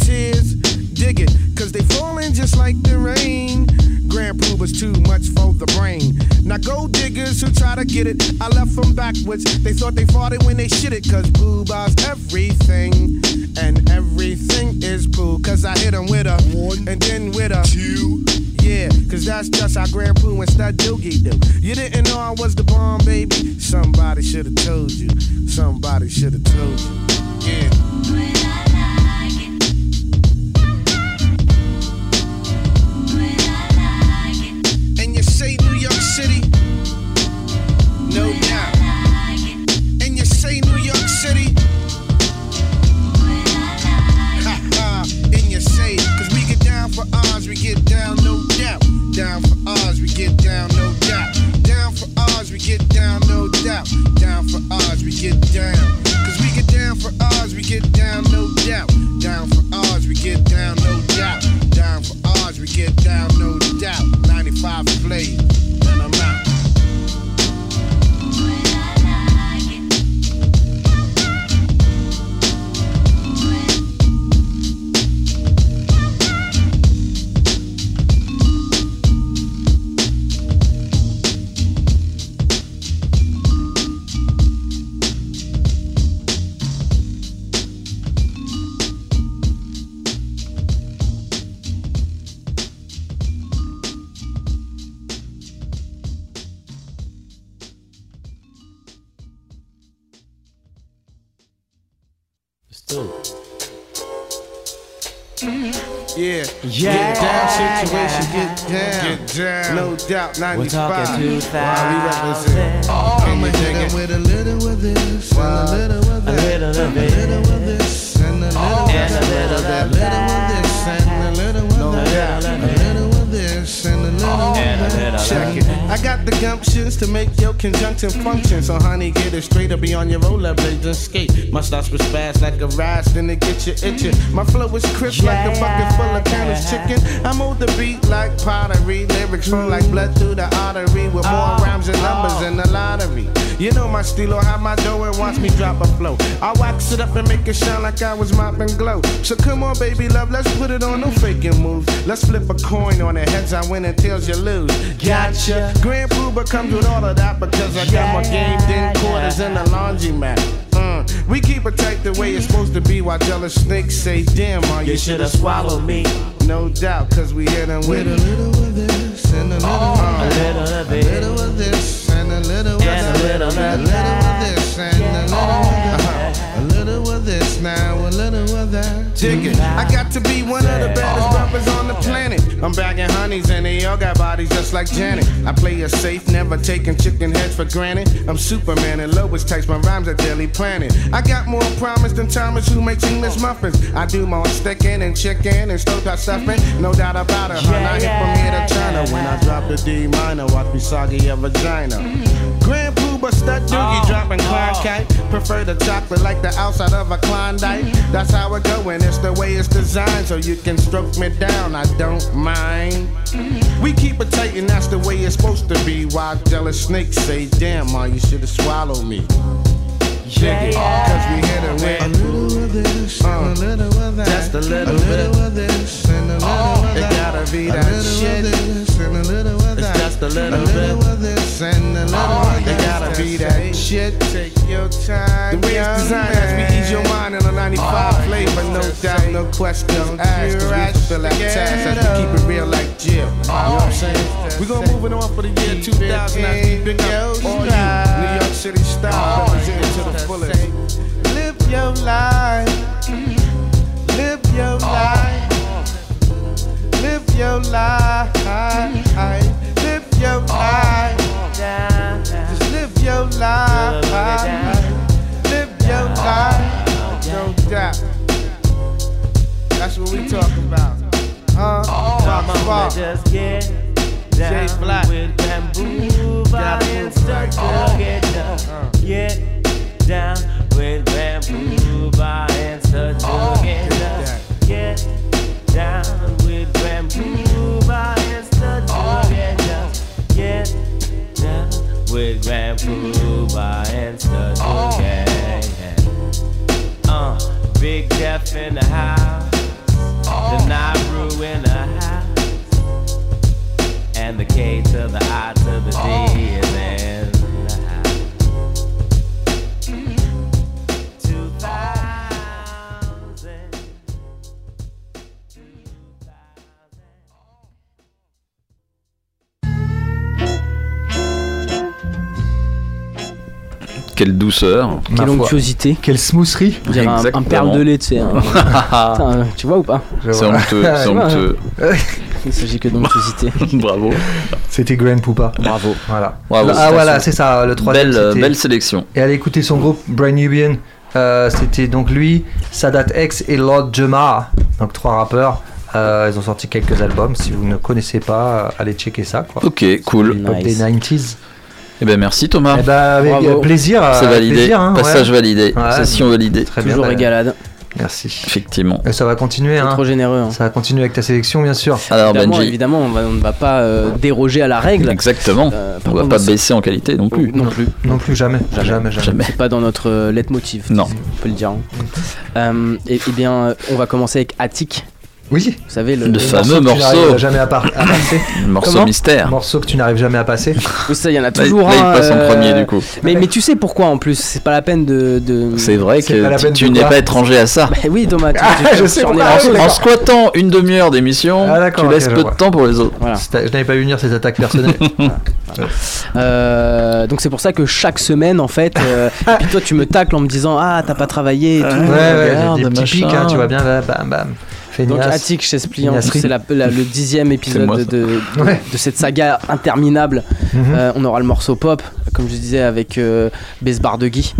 tears. Dig it, cause they falling just like the rain. Grand Pooba's too much for the brain. Now go diggers who try to get it, I left them backwards. They thought they fought it when they shit it, cause Pooba's everything. And everything is poo, cause I hit them with a one and then with a two. Yeah, cause that's just how Grand Poo and Stud Doogie do. You didn't know I was the bomb, baby? Somebody should've told you. Somebody should've told you. Yeah. Yeah. Yeah. Get down situation, get down. Get down. No doubt, 95. We're talking 2000. While we represent. Oh, I'ma hit it with a little of this, and a little of that, little of and a little of this, and a little of that, a little of this, and a little of that, a little of this, and a little oh. Check it. I got the gumptions to make your conjunction function. So, honey, get it straight or be on your rollerblades and skate. My starts with spaz like a rise, then it get you itching. My flow is crisp like a bucket full of Canis chicken. I move the beat like pottery. Lyrics flow like blood through the artery with more oh. rhymes and numbers in the lottery. You know my stilo, how my dough and watch me drop a flow. I wax it up and make it shine like I was mopping glow. So come on, baby love, let's put it on, no faking moves. Let's flip a coin on it, heads I win and tails you lose. Gotcha. Grand Pooba comes with all of that because I got my game in quarters in the laundromat. Uh, we keep it tight the way it's supposed to be while jealous snakes say, damn, man, you should have swallowed me. No doubt, cause we hit them with a little of this and a little, a little of it. A little of this and a little of that. A little of this and a little of that. A little of this now, a little of that. It. I got to be one of the baddest oh. rappers on the planet. I'm bagging honeys and they all got bodies just like Janet. I play it safe, never taking chicken heads for granted. I'm Superman and Lois takes my rhymes at Daily Planet. I got more promise than Thomas who makes English muffins. I do more sticking and chicken and stoke stovetop stuffing. No doubt about it, hun. I hit from here to China. When I drop the D minor, watch me soggy your vagina. Mm-hmm. Grand Pooba stud doogie dropping Klein kite. Prefer the chocolate like the outside of a Klondike. That's how it go and it's the way it's designed. So you can stroke me down, I don't mind. We keep it tight and that's the way it's supposed to be. Why jealous snakes say, damn, ma, you should've swallowed me. Yeah, yeah. Cause we hit it with a little of this, uh, a little of that. Just a little, a little of this and a little of that. It gotta be that shit. This and a little of that. It's just a little, a little bit. of and a little that. It gotta be that shit. Take your time. The way it's designed as we ease your mind in a 95 flavor, no doubt, no questions asked. Cause we fill that task as we keep it real like Jill. You know what I'm saying? We gonna move it on for the year 2000 as we pick up all you New York City style, representing to the fullest. Live your life. Live your life. Live your life. Live your life. Just live your life. Live your life. No doubt. That's what we talk about. Huh? Talk about. Just get Jay down Black. with bamboo and start to get down. Get down with bamboo and start to oh. get down. Get down with bamboo and start to get down. Get with bamboo and start to get. Uh, Big Jeff in the house, the Naru in the house. And the K to the I to the D is in Quelle douceur. Quelle onctuosité. Quelle smousserie. On dirait un, un perle de lait, tu sais. hein. Putain, tu vois ou pas C'est honteux, c'est honteux. Il s'agit que d'onctuosité. Bravo. C'était Grand Poupa. Bravo. Voilà. Bravo, ah voilà, c'est ça, le troisième. Belle, euh, belle sélection. Et allez écouter son groupe, Brain Nubian. Euh, c'était donc lui, Sadat X et Lord Jamar. Donc trois rappeurs. Euh, ils ont sorti quelques albums. Si vous ne connaissez pas, euh, allez checker ça. Quoi. Ok, cool. Pop des 90s. Eh ben merci Thomas. Eh ben, avec Bravo. plaisir. euh, C'est validé. plaisir, hein, Passage ouais. validé. Ouais, Session validée. Très bien. Toujours bah, régalade. Merci. Effectivement. Et ça va continuer. C'est Hein. trop généreux. hein. Ça va continuer avec ta sélection, bien sûr. Alors évidemment, Benji. évidemment, on, va- on ne va pas euh, déroger à la règle. Exactement. Euh, On va contre, pas baisser en qualité non plus. Non plus. Non plus, jamais. Jamais, jamais. Jamais. C'est pas dans notre euh, leitmotiv. Non. On peut le dire. hein. Euh, et, et bien, euh, on va commencer avec Attic. Oui. Vous savez, le, Le le fameux que tu morceau. n'arrives jamais à, par- à passer. Le morceau Comment mystère. morceau que tu n'arrives jamais à passer. Oui, ça, il y en a Là, toujours là, il un, passe en euh, premier du coup. Mais, mais tu sais pourquoi en plus C'est pas la peine de. de... C'est vrai que tu, n'es pas étranger à ça. Bah oui, Thomas, tu, Ah, tu- je tu sais en En squattant une demi-heure d'émission, Ah, tu laisses peu de temps pour les autres. Voilà. Je n'avais pas vu venir ces attaques personnelles. Euh, donc c'est pour ça que chaque semaine en fait, euh, et puis toi tu me tacles en me disant ah t'as pas travaillé et tout. ouais, ouais, des petits pics, hein, tu vois bien, là, bam, Donc. Attic chez Spliant, Feignacerie. c'est la- la- le dixième épisode moi, de, ça. de, de- Ouais. de cette saga interminable. Mhm. Euh, on aura le morceau pop, comme je disais, avec euh, Besbar de Guy,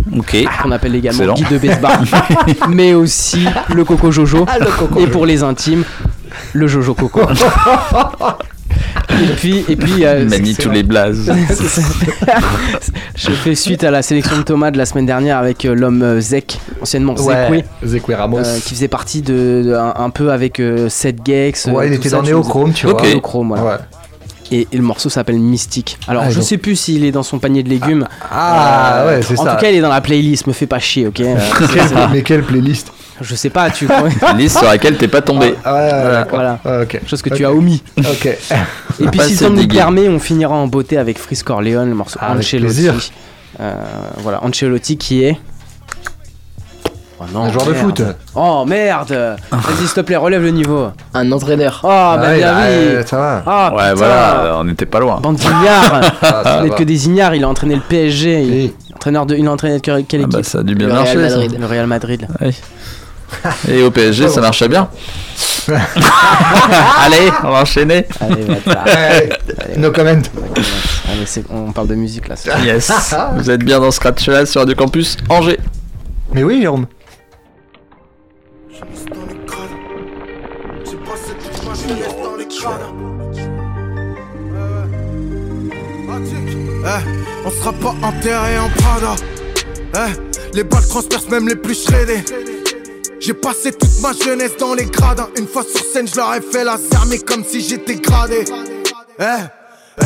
qu'on appelle également Excellent. Guy de Besbar, mais aussi le Coco Jojo. Ah, le Coco et Jojo. pour les intimes, le Jojo Coco. Et puis, et puis euh, Manie tous les blazes. je fais suite à la sélection de Thomas de la semaine dernière avec euh, l'homme euh, Zek, anciennement Ouais, Zekwe. Ramos. euh, qui faisait partie de, de- un, un peu avec euh, Seth Gex. Ouais, il était dans Néochrome, tu vois. Néochrome, voilà. Et, et le morceau s'appelle Mystique. Alors, Ah, je donc- sais plus s'il est dans son panier de légumes. Ah, ouais, c'est en ça. tout cas, il est dans la playlist. Me fais pas chier, ok Euh, c'est- c'est- Mais quelle playlist Je sais pas, tu. Liste sur laquelle t'es pas tombé. Ah, ouais, Voilà. Ah, ok. Chose que tu as omis. Ok. Et puis si temps nous permet, on finira en beauté avec Frisk Corleone, le morceau Ah, avec Ancelotti. plaisir. Euh, voilà, Ancelotti qui est. Oh non, Un joueur de merde. foot. Oh merde Vas-y, s'il te plaît, relève le niveau. Un entraîneur. Oh, bah Ouais, bien bah, oui euh, ça va. Ah, Ouais, putain. voilà, on était pas loin. Bande d'ignards Ah, que des ignares, il a entraîné le PSG. Il entraîneur de, il a entraîné quelle Ah bah, équipe ça a dû bien Le Real marcher. ça. Madrid. Le Real Madrid. Ouais. Et au PSG, ça marchait bien. Allez, on va enchaîner. Allez. Ouais, No comment. Allez, c'est- on parle de musique là. Yes. Vous êtes bien dans Scratch là sur Radio Campus Angers. Mais oui, Jérôme. J'ai passé toute ma dans les crânes. Eh, on sera pas enterré en Prada. Eh, les balles transpercent même les plus shreddés. J'ai passé toute ma jeunesse dans les gradins. Une fois sur scène, je leur ai fait la mais comme si j'étais gradé. Eh, eh,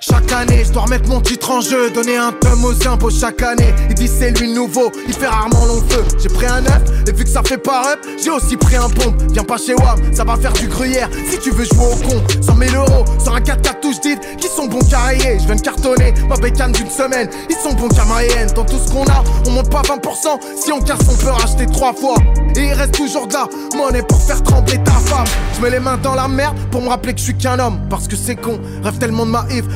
chaque année, je dois remettre mon titre en jeu, donner un thème aux impôts chaque année. Il dit c'est lui le nouveau, il fait rarement long feu. J'ai pris un œuf, et vu que ça fait pas up, j'ai aussi pris un pompe. Viens pas chez WAM, ça va faire du gruyère. Si tu veux jouer au con, 100 000 euros sur un 4 touche d'id qui sont bons qu'à. Je viens de cartonner ma bécane d'une semaine, ils sont bons qu'à moyenne. Dans tout ce qu'on a, on monte pas 20%. Si on casse, on peut racheter trois fois. Et il reste toujours de la monnaie pour faire trembler ta femme. Je mets les mains dans la merde pour me rappeler que je suis qu'un homme. Parce que c'est con, rêve tellement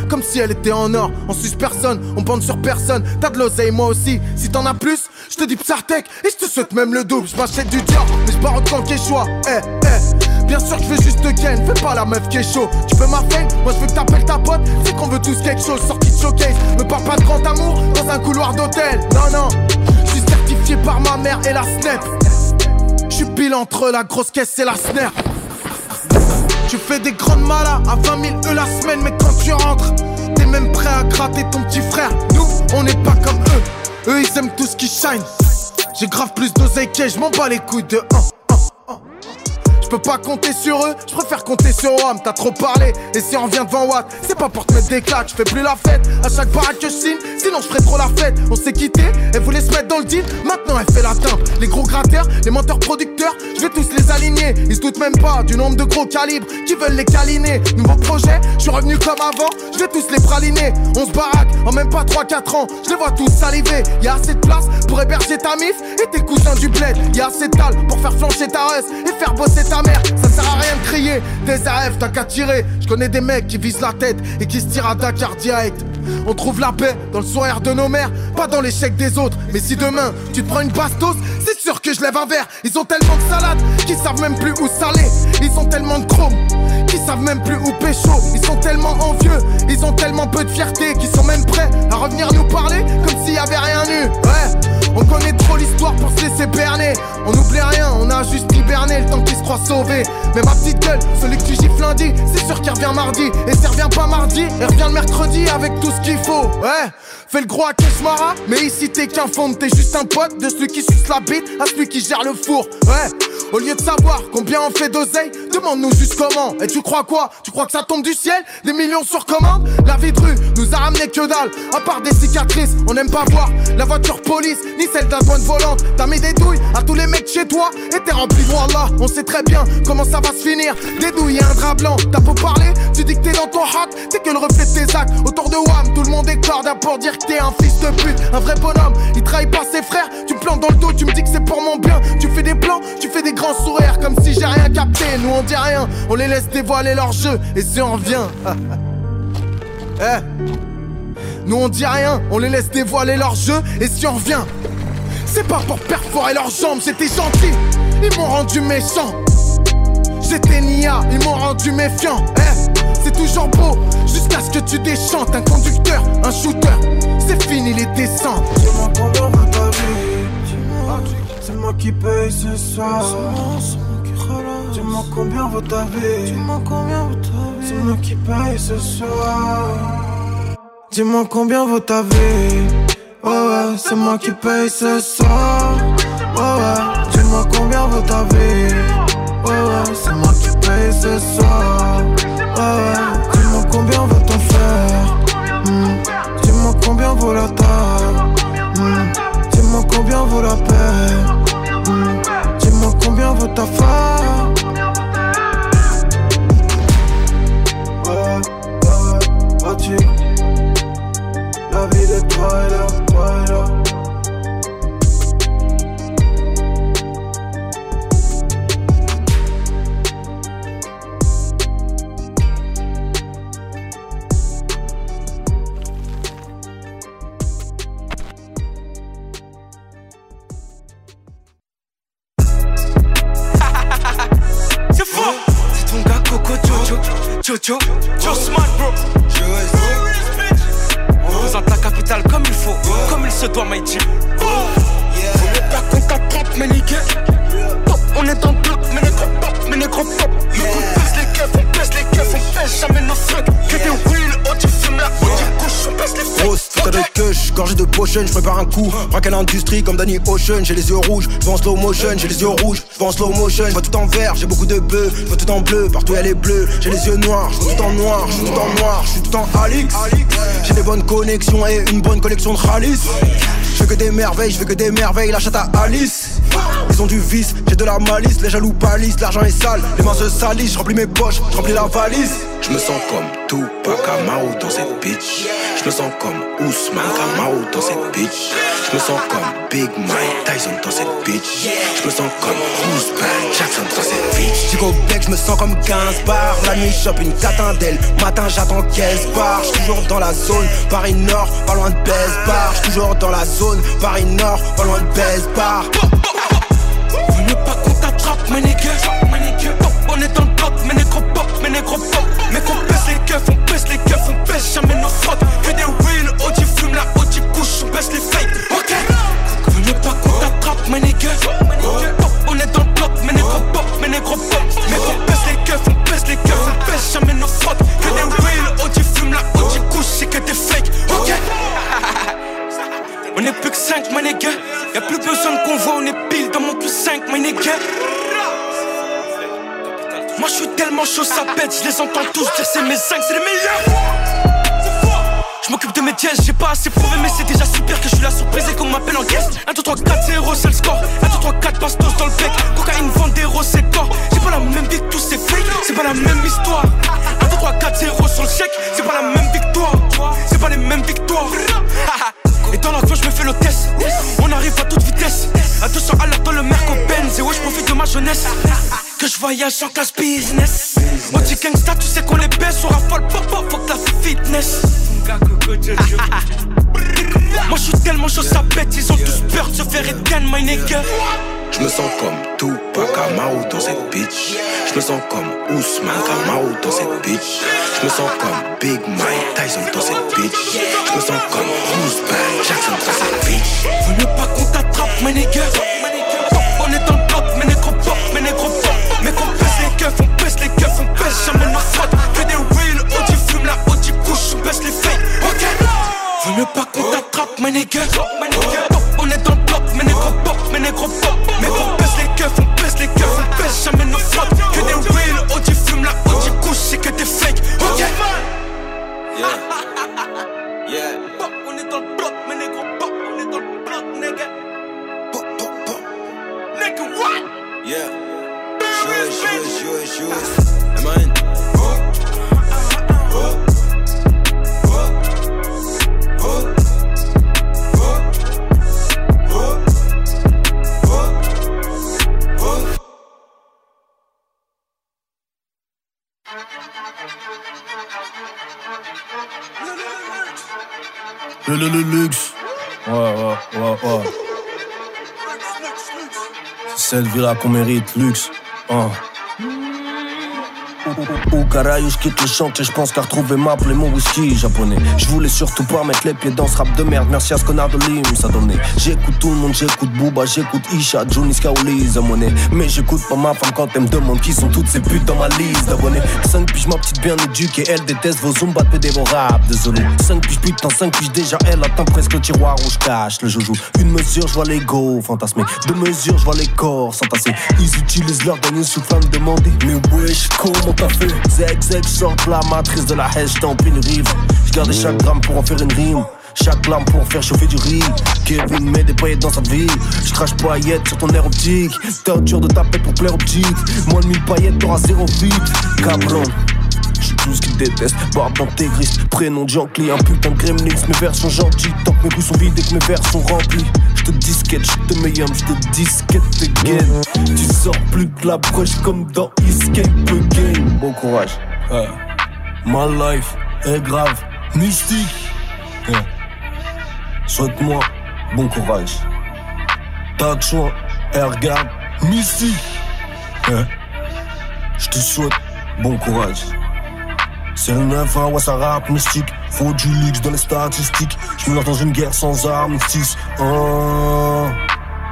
comme si elle était en or. On suce personne, on bande sur personne. T'as de l'oseille, moi aussi. Si t'en as plus, je te dis Psartek et je te souhaite même le double. Je m'achète du dior, mais je pars autant choix. Eh, eh. Bien sûr je veux juste te gain, fais pas la meuf qui est chaud. Tu peux ma moi je veux que t'appelles ta pote. C'est qu'on veut tous quelque chose, sorti de showcase. Me parle pas de grand amour dans un couloir d'hôtel. Non, non, je suis certifié par ma mère et la snap. Je suis pile entre la grosse caisse et la snare. Tu fais des grandes malas à 20 000 euros la semaine, mais quand tu rentres, t'es même prêt à gratter ton petit frère. Nous, on n'est pas comme eux. Eux, ils aiment tout ce qui shine. J'ai grave plus d'oseille que je m'en bats les couilles de 1. Peux pas compter sur eux, je préfère compter sur WAM, t'as trop parlé. Et si on revient devant Watt, c'est pas pour te mettre des claques, je fais plus la fête. À chaque baraque que je signe, sinon je ferai trop la fête. On s'est quitté, elle voulait se mettre dans le deal, maintenant elle fait la teinte. Les gros gratteurs, les menteurs producteurs, je vais tous les aligner. Ils se doutent même pas du nombre de gros calibres qui veulent les câliner. Nouveau projet, je suis revenu comme avant, je vais tous les praliner. On se baraque en même pas 3-4 ans, je les vois tous saliver. Y a assez de place pour héberger ta mif et tes cousins du bled. Y a assez de dalle pour faire flancher ta reste et faire bosser ta Ça sert à rien de crier, des AF t'as qu'à tirer. Je connais des mecs qui visent la tête et qui se tirent à Dakar direct. On trouve la paix dans le sourire de nos mères, pas dans l'échec des autres. Mais si demain tu te prends une bastos, c'est sûr que je lève un verre. Ils ont tellement de salade qu'ils savent même plus où saler. Ils ont tellement de chrome qu'ils savent même plus où pécho. Ils sont tellement envieux, ils ont tellement peu de fierté qu'ils sont même prêts à revenir nous parler comme s'il y avait rien eu. Ouais, on connaît trop l'histoire pour se laisser berner. On n'oublie rien, on a juste hiberné le temps qu'ils se croient sauvés. Mais ma petite gueule, celui que tu gifles lundi, c'est sûr qu'il revient mardi. Et s'il revient pas mardi, il revient le mercredi avec tout ce qu'il faut. Ouais, fais le gros à Kesmara, mais ici t'es qu'un fond, t'es juste un pote de celui qui suce la bite à celui qui gère le four. Ouais, au lieu de savoir combien on fait d'oseille, demande-nous juste comment. Et tu crois quoi? Tu crois que ça tombe du ciel? Des millions sur commande? La vie de rue nous a ramené que dalle, à part des cicatrices. On n'aime pas voir la voiture police, ni celle d'un douane volante. T'as mis des douilles à tous les mecs chez toi, et t'es rempli de là. On sait très bien comment ça va se finir. Des douilles et un drap blanc. T'as beau parler, tu dis que t'es dans ton hot, t'es que le reflet de tes actes. Autour de WAM, tout le monde est corda pour dire t'es un fils de pute, un vrai bonhomme. Il trahit pas ses frères, tu plantes dans le dos, tu me dis que c'est pour mon bien. Tu fais des plans, tu fais des grands sourires comme si j'ai rien capté. Nous on dit rien, on les laisse dévoiler leur jeu, et si on revient. Eh Nous on dit rien, on les laisse dévoiler leur jeu, et si on revient. C'est pas pour perforer leurs jambes, j'étais gentil, ils m'ont rendu méchant. J'étais Nia, ils m'ont rendu méfiant. Eh, toujours beau, jusqu'à ce que tu déchantes. Un conducteur, un shooter, c'est fini les descentes. Dis-moi quand aura ta vie. C'est moi qui paye ce soir. Dis-moi Dis-moi combien vaut ta vie Dis-moi combien vaut ta vie C'est moi qui paye ce soir Dis-moi combien vaut ta vie Ouais ouais, c'est moi qui paye ce soir Ouais ouais, dis-moi combien vaut ta vie Ouais ouais, c'est moi qui paye ce soir ouais, combien vaut la table Hmm, Dis-moi combien vaut la paix Hmm, Dis-moi combien vaut ta femme Ouais, ouais, vois-tu La vie de toi là potion, je prépare un coup. Braque à l'industrie comme Danny Ocean, j'ai les yeux rouges, je en slow motion, j'ai les yeux rouges, je en slow motion, je tout en vert, j'ai beaucoup de bleu, je tout en bleu, partout elle est bleue, j'ai les yeux noirs, je tout en noir, je suis tout en noir, je suis tout en Alix. J'ai des bonnes connexions et une bonne collection de Ralice. Je veux que des merveilles, je veux que des merveilles, la chatte à Alice. Ils ont du vice, j'ai de la malice, les jaloux palissent, l'argent est sale, les mains se salissent, je remplis mes poches, je remplis la valise. Je me sens comme Tupac Amaru dans cette bitch. Je me sens comme Ousmane Kamau dans cette bitch. Je me sens comme Big Mike Tyson dans cette bitch. Je me sens comme Bank Jackson dans cette bitch. J'y bec, je me sens comme 15 bars. La nuit, chope une catindelle. Matin, j'attends 15 bars. J'suis toujours dans la zone. Paris Nord, pas loin de Best Bar. J'suis toujours dans la zone. Paris Nord, pas loin de Best Bar. Faut mieux pas qu'on t'attrape, mes niggas? Pop, mes négros pop. Mais qu'on pèse les keufs, on pèse les keufs, on pèse jamais nos fautes. Que des wheels, oh tu fumes la oh tu couches, on baisse les fakes. Ok. Mieux pas qu'on t'attrape, mes niggas. On est dans le bloc, mes négros pop, mes négros pop. Mais qu'on pèse les keufs, on pèse les keufs, on pèse jamais nos fautes. Que des wheels, oh tu fumes la oh tu couches, c'est que des fakes. Ok. On est plus que 5, my nigga. Y'a plus besoin de convoi, on est pile dans mon plus 5, my nigga. Moi je suis tellement chaud, ça pète, je les entends tous dire c'est mes 5, c'est les meilleurs. Je m'occupe de mes dièses, j'ai pas assez prouvé, mais c'est déjà super que je suis la surprise et qu'on m'appelle en guest. 1, 2, 3, 4, 0, c'est le score. 1, 2, 3, 4, bastos dans le bec. Cocaïne, Vendero, c'est corps. J'ai pas la même vie que tous ces fake, c'est pas la même histoire. 1, 2, 3, 4, 0 sur le chèque, c'est pas la même victoire. C'est pas les mêmes victoires. Et dans l'avion, je me fais l'hôtesse. On arrive à toute vitesse. À 200 à l'heure dans le Merco Benz. Et ouais, je profite de ma jeunesse. Que je voyage en classe business. On dit gangsta, tu sais qu'on les baisse. On raffole pop pop, fuck la fitness. Moi, je suis tellement chaud, ça pète. Ils ont tous peur de se faire éteindre, my nigga. Je me sens comme Tupac Amaru dans cette bitch. Je me sens comme Ousmane Kamau dans cette bitch. Je me sens comme Big Mike Tyson dans cette bitch. Je me sens comme Bank Jackson dans cette bitch. Faut mieux pas qu'on t'attrape, my nigga. On est dans on pèse jamais nos fautes. Que des wheels, oh tu fumes la oh tu couches, on baisse les fakes. Ok. Faut mieux pas qu'on t'attrape, my nigga. Cette vie-là qu'on mérite, luxe. Hein. Je quitte le chantier, je pense qu'à retrouver ma et mon whisky japonais. Je voulais surtout pas mettre les pieds dans ce rap de merde, merci à ce connard de Lim, ça donnait. J'écoute tout le monde, j'écoute Booba, j'écoute Isha, Johnny Skaoli, Zamoné. Mais j'écoute pas ma femme quand elle me demande qui sont toutes ces putes dans ma liste d'abonnés. 5 piges, ma petite bien éduquée, elle déteste vos zumba PD vos rap, désolé. 5 piges, putain, 5 piges déjà, elle attend presque le tiroir où je cache le joujou. Une mesure, je vois l'ego fantasmer. Deux mesures, je vois les corps s'entasser. Ils utilisent leur dernier souffle à me demander, mais wesh, comment t'as fait Zeg, zeg, la matrice de la haine, j'tampe une rive. J'garde chaque gramme pour en faire une rime. Chaque lame pour faire chauffer du riz. Kevin met des paillettes dans sa vie. Je paillettes sur ton air optique. T'es de taper pour plaire petites. Moins de 1000 paillettes, t'auras zéro vite. Cabron. J'suis tout ce qu'ils détestent, barbe d'intégriste, prénom de Jean-Cli, un putain de gremlins, mes vers sont gentils, tant que mes coups sont vides et que mes vers sont remplis. J'te disquette, j'te mets je j'te disquette again. Tu sors plus de la broche comme dans Escape Game. Bon courage. Ouais. My life est grave, mystique. Ouais. Souhaite-moi bon courage. T'as de choix, et regarde, mystique. Ouais. Je te souhaite bon courage. C'est le 9 1 ouais ça rappe mystique. Faut du luxe dans les statistiques Je me lance dans une guerre sans armistice. Oh,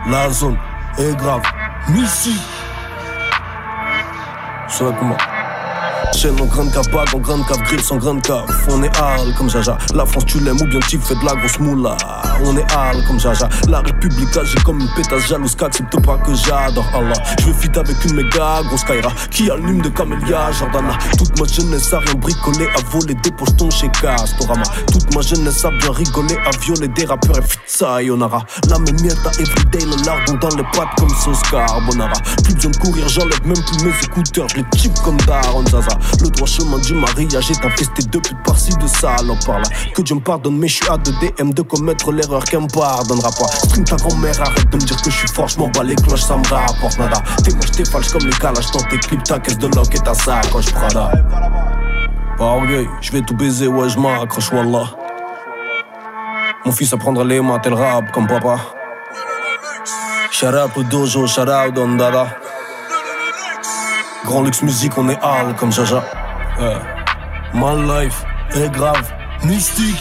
La zone est grave. Missy Souhaite-moi Chaîne en grande cave, bague en grande cave, grill sans grande cave. On est hal comme Jaja. La France, tu l'aimes ou bien tu fais de la grosse moula. On est hal comme Jaja. La République, j'ai comme une pétasse jalouse qu'accepte pas que j'adore Allah. Je veux fit avec une méga grosse Kaira qui allume de camélia Jordana. Toute ma jeunesse a rien bricolé, à voler des pochetons chez Castorama. Toute ma jeunesse a bien rigolé, à violer des rappeurs et fit sayonara. La même à everyday, le lardon dans les pattes comme sauce carbonara. Plus besoin de courir, j'enlève même plus mes écouteurs, je les comme Daron Zaza. Le droit chemin du mariage est infesté de putes par-ci de salopes par là. Que Dieu me pardonne, mais je suis à 2 DM de commettre l'erreur qu'elle me pardonnera pas. Stream ta grand-mère, arrête de me dire que je suis fort, je m'en bats les cloches, ça me rapporte nada. T'es moche, t'es falche comme les calages, dans tes clips, ta caisse de lock et ta sacoche Prada. Pas orgueil, je vais tout baiser, ouais, je m'accroche, wallah. Mon fils apprendra les maths et le rap comme papa. Shout out au dojo, shout out dada. Grand luxe musique, on est hal comme Jaja. My life est grave, mystique.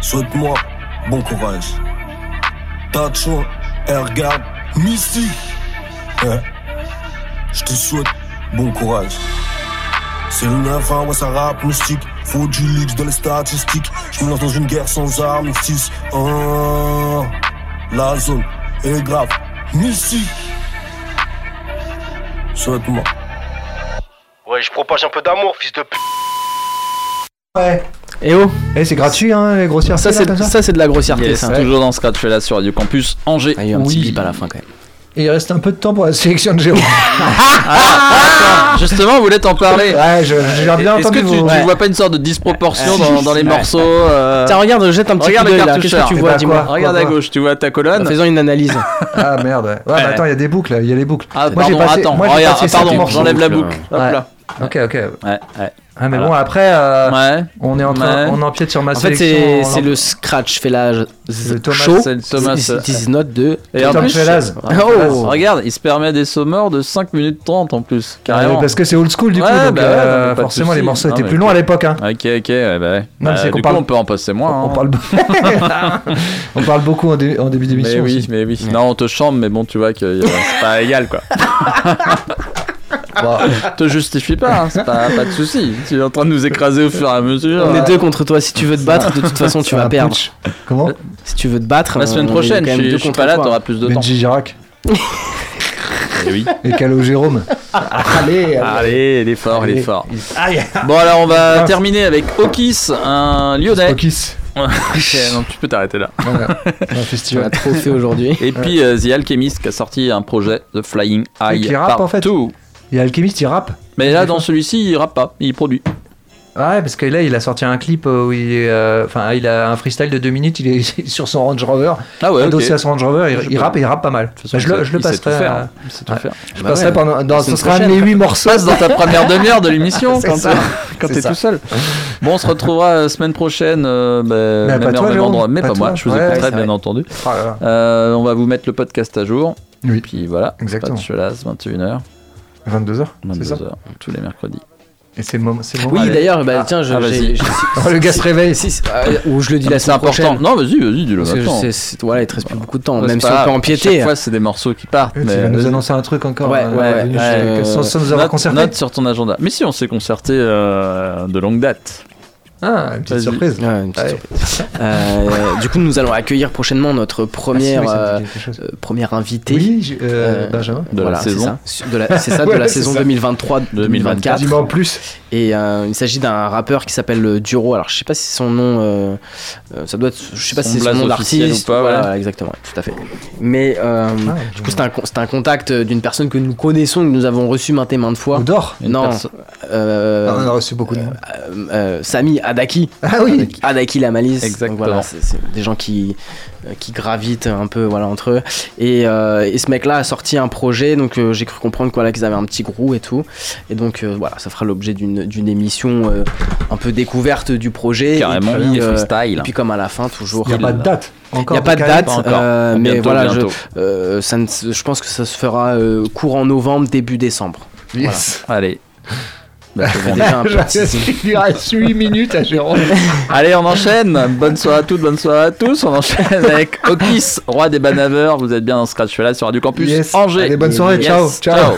Souhaite-moi bon courage. Et regarde, mystique? Je te souhaite bon courage. C'est le 9 1 ouais, ça rappe mystique. Faut du luxe dans les statistiques. Je me lance dans une guerre sans armistice. Oh, la zone est grave, mystique. Ouais, je propage un peu d'amour, fils de p. Ouais. Et oh Eh, c'est gratuit, hein, les grossièretés. Ça, c'est comme ça ça, c'est de la grossièreté, Yes, ça. toujours dans Scratch là sur Radio Campus Angers. Il y a eu un petit bip à la fin quand même. Et il reste un peu de temps pour la sélection de Jérôme. Attends, justement, vous voulez t'en parler Ouais, je- j'ai bien Est-ce entendu que tu, Ouais. vois pas une sorte de disproportion Ouais. dans, dans les Ouais. morceaux euh, Tiens, regarde, jette un petit Regarde coup là. Qu'est-ce que tu vois, dis-moi? Regarde à gauche, tu vois ta colonne En faisant une analyse. Ah merde. Ouais, Ouais, mais attends, il y a des boucles, là, il y a les boucles. Ah, Moi, j'ai pardon, passé- attends, moi, j'ai regarde, passé ah, pardon, j'enlève la boucle. Hop Ouais. là. Ok, ok. Ouais, ouais. Ah, mais Voilà. bon, après, euh, Ouais. on est en train, Ouais. on empiète sur ma En fait, c'est en- le scratch fellage Le Thomas- c'est le Thomas- It is not de. Et en plus, oh, regarde, il se permet des sommeurs de 5 minutes 30 en plus, carrément. Euh, parce que c'est old school du coup, Ouais, donc bah ouais, euh, mais forcément les morceaux étaient mais plus longs à l'époque. Hein. Ok, ok, ouais, bah ouais. Non, Bah, mais c'est du coup, parle- on peut en passer moins. On hein. parle, on parle beaucoup en, dé- en début Mais d'émission. oui, aussi. mais oui. Non, on te chambre, mais bon, tu vois que euh, c'est pas égal quoi. Bon, te justifie pas, hein, c'est pas, pas de souci. Tu es en train de nous écraser au fur et à mesure. On est deux contre toi. Si tu veux te battre, de toute façon, tu vas perdre. Comment Si tu veux te battre, La semaine prochaine, je je suis contre pas là, t'auras plus de temps. Benji Girac Eh oui. et Calo Jérôme. Allez, Allez, il est fort, il est Allez. fort. Aïe. Bon, alors on va terminer avec Okis, un lyonnais. Okis. Ok, non, tu peux t'arrêter là. Voilà, un On a festival. trop fait aujourd'hui. Et puis euh, The Alchemist qui a sorti un projet The Flying Eye. qui rappe, en fait. Partout. Et Alchemist, il rappe. Mais là, dans celui-ci, il rappe pas, il produit. Ouais, parce que là, il a sorti un clip où il, est, euh, enfin, il a un freestyle de deux minutes. Il est sur son Range Rover. Ah ouais, adossé à son Range Rover. Il, rappe et il rappe pas mal. Façon, Bah, je le, il je le sait tout passerai. faire, euh, sait tout ouais. faire. Je Bah passerai ouais. pendant. Dans, ce sera un de prochaine. mes huit morceaux. Passe dans ta première demi-heure de l'émission quand t'es- quand tout seul. Bon, on se retrouvera la semaine prochaine, euh, bah, Mais pas même heure, toi, même endroit. Mais pas pas moi, je vous Ouais, écouterai bien entendu. Oh. Euh, on va vous mettre le podcast à jour. Oui. Puis voilà, Exactement. Pas de chelase, 21h. 22h, c'est ça 22h, tous les mercredis. Et c'est le moment. le moment. Oui, d'ailleurs, bah, Ah. tiens, je, Ah, Oh, le gars se réveille. Si, euh, ou je le dis la C'est semaine prochaine. Non, vas-y, vas-y, dis-le maintenant. voilà, il te reste plus beaucoup de temps, Ouais, même si on peut empiéter. Chaque fois, c'est des morceaux qui partent. Tu vas nous annoncer un truc encore. Ouais, euh, ouais, ouais, euh, sans, sans nous avoir note, concerté. note sur ton agenda. Mais si, on s'est concerté euh, de longue date. Ah, une petite surprise. Ouais, une petite surprise. Euh, du coup, nous allons accueillir prochainement notre première, Ah, si, oui, euh, euh, première invitée. Oui, euh, Euh, Benjamin. De la Voilà, c'est saison. ça. De la- C'est ça, de Ouais, la c'est saison ça. 2023-2024. Dis-moi en plus. Et euh, il s'agit d'un rappeur qui s'appelle euh, Duro. Alors je sais pas si son nom, euh, euh, ça doit être, je sais pas Son si c'est son nom d'artiste ou Voilà, ouais. voilà, exactement, tout à fait. Mais euh, Ah, du coup c'est un, con- c'est un contact d'une personne que nous connaissons, que nous avons reçu maintes et maintes fois. Odor Une Non, euh, Ah, on a reçu beaucoup de noms. Adaki. Ah oui Adaki la malice. Donc voilà, c'est des gens qui, euh, qui gravitent un peu voilà, entre eux. Et, euh, et ce mec-là a sorti un projet, donc euh, j'ai cru comprendre quoi, là, qu'ils avaient un petit groupe et tout. Et donc euh, voilà, ça fera l'objet d'une d'une émission euh, un peu découverte du projet. Carrément, et puis, euh, freestyle. et puis comme à la fin, toujours. Il n'y a pas de date. Il n'y a pas de date, Pas mais Bientôt, voilà, je, bientôt. euh, ça ne se- je pense que ça se fera euh, courant novembre, début décembre. Yes. Allez. Bah. Déjà un peu de teasing. Il reste 8 minutes à Jérôme. Allez, on enchaîne. Bonne soirée à toutes, bonne soirée à tous. On enchaîne avec Okis, roi des banaveurs. Vous êtes bien dans Scratch là sur Radio Campus Yes. Angers. Allez, bonne soirée, Yes. ciao, ciao.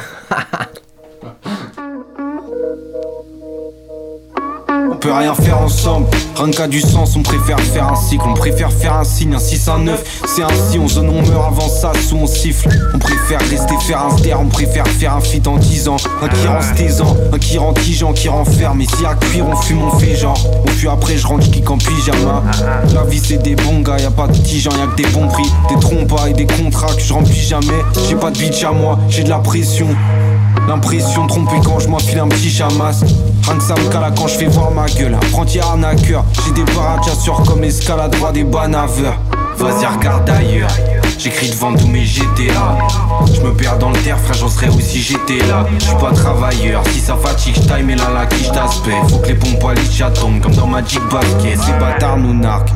On peut rien faire ensemble, rien qu'à du sens, on préfère faire un cycle, on préfère faire un signe, un 6, un 9, c'est ainsi, on zone, on meurt avant ça, sous on siffle, on préfère rester faire un ster, on préfère faire un feat en 10 ans, un qui rend taisant, un qui rend tigeant, qui renferme, et si à cuire on fume, on fait genre, on fuit après je rentre, je kick en pyjama, la vie c'est des bons gars, y a pas de gens, y a que des bons prix, des trompas et des contrats que je remplis jamais, j'ai pas de bitch à moi, j'ai de la pression, L'impression de tromper quand je m'enfile un petit chamas Que ça me cala quand je fais voir ma gueule. Apprenti arnaqueur J'ai des paracassures comme escalade droit des banaveurs Vas-y regarde ailleurs. J'écris devant tous mes GTA Je me perds dans le terre frère j'en serais aussi j'étais là? Je suis pas travailleur. Si ça fatigue je time et là la qui je t'aspect Faut que les pompes à l'itcha tombent comme dans Magic Basket. Ces bâtards nous narquent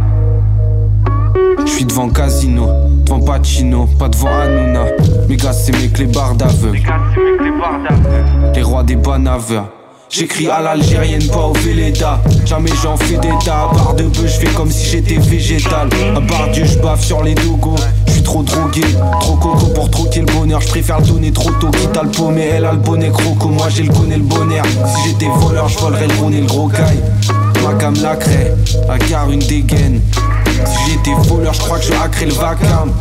je suis devant Casino, devant Pacino, pas devant Hanouna. Mes gars, c'est mes clébards d'aveugle. Les rois des banaveurs. J'écris à l'algérienne, pas au Véleda. Jamais j'en fais d'état. À barre de bœuf, je fais comme si j'étais végétal. À barre Dieu, je baffe sur les dogos. Je suis trop drogué, trop coco pour troquer le bonheur. Je préfère donner trop tôt, quitte à le paumer. Elle a le bonnet croco, moi j'ai le connais le bonheur. Si j'étais voleur, je volerais le rône et le gros caille. Ma cam la crée, la gare une dégaine. Si j'étais voleur, je crois que je hackerais le vacarme.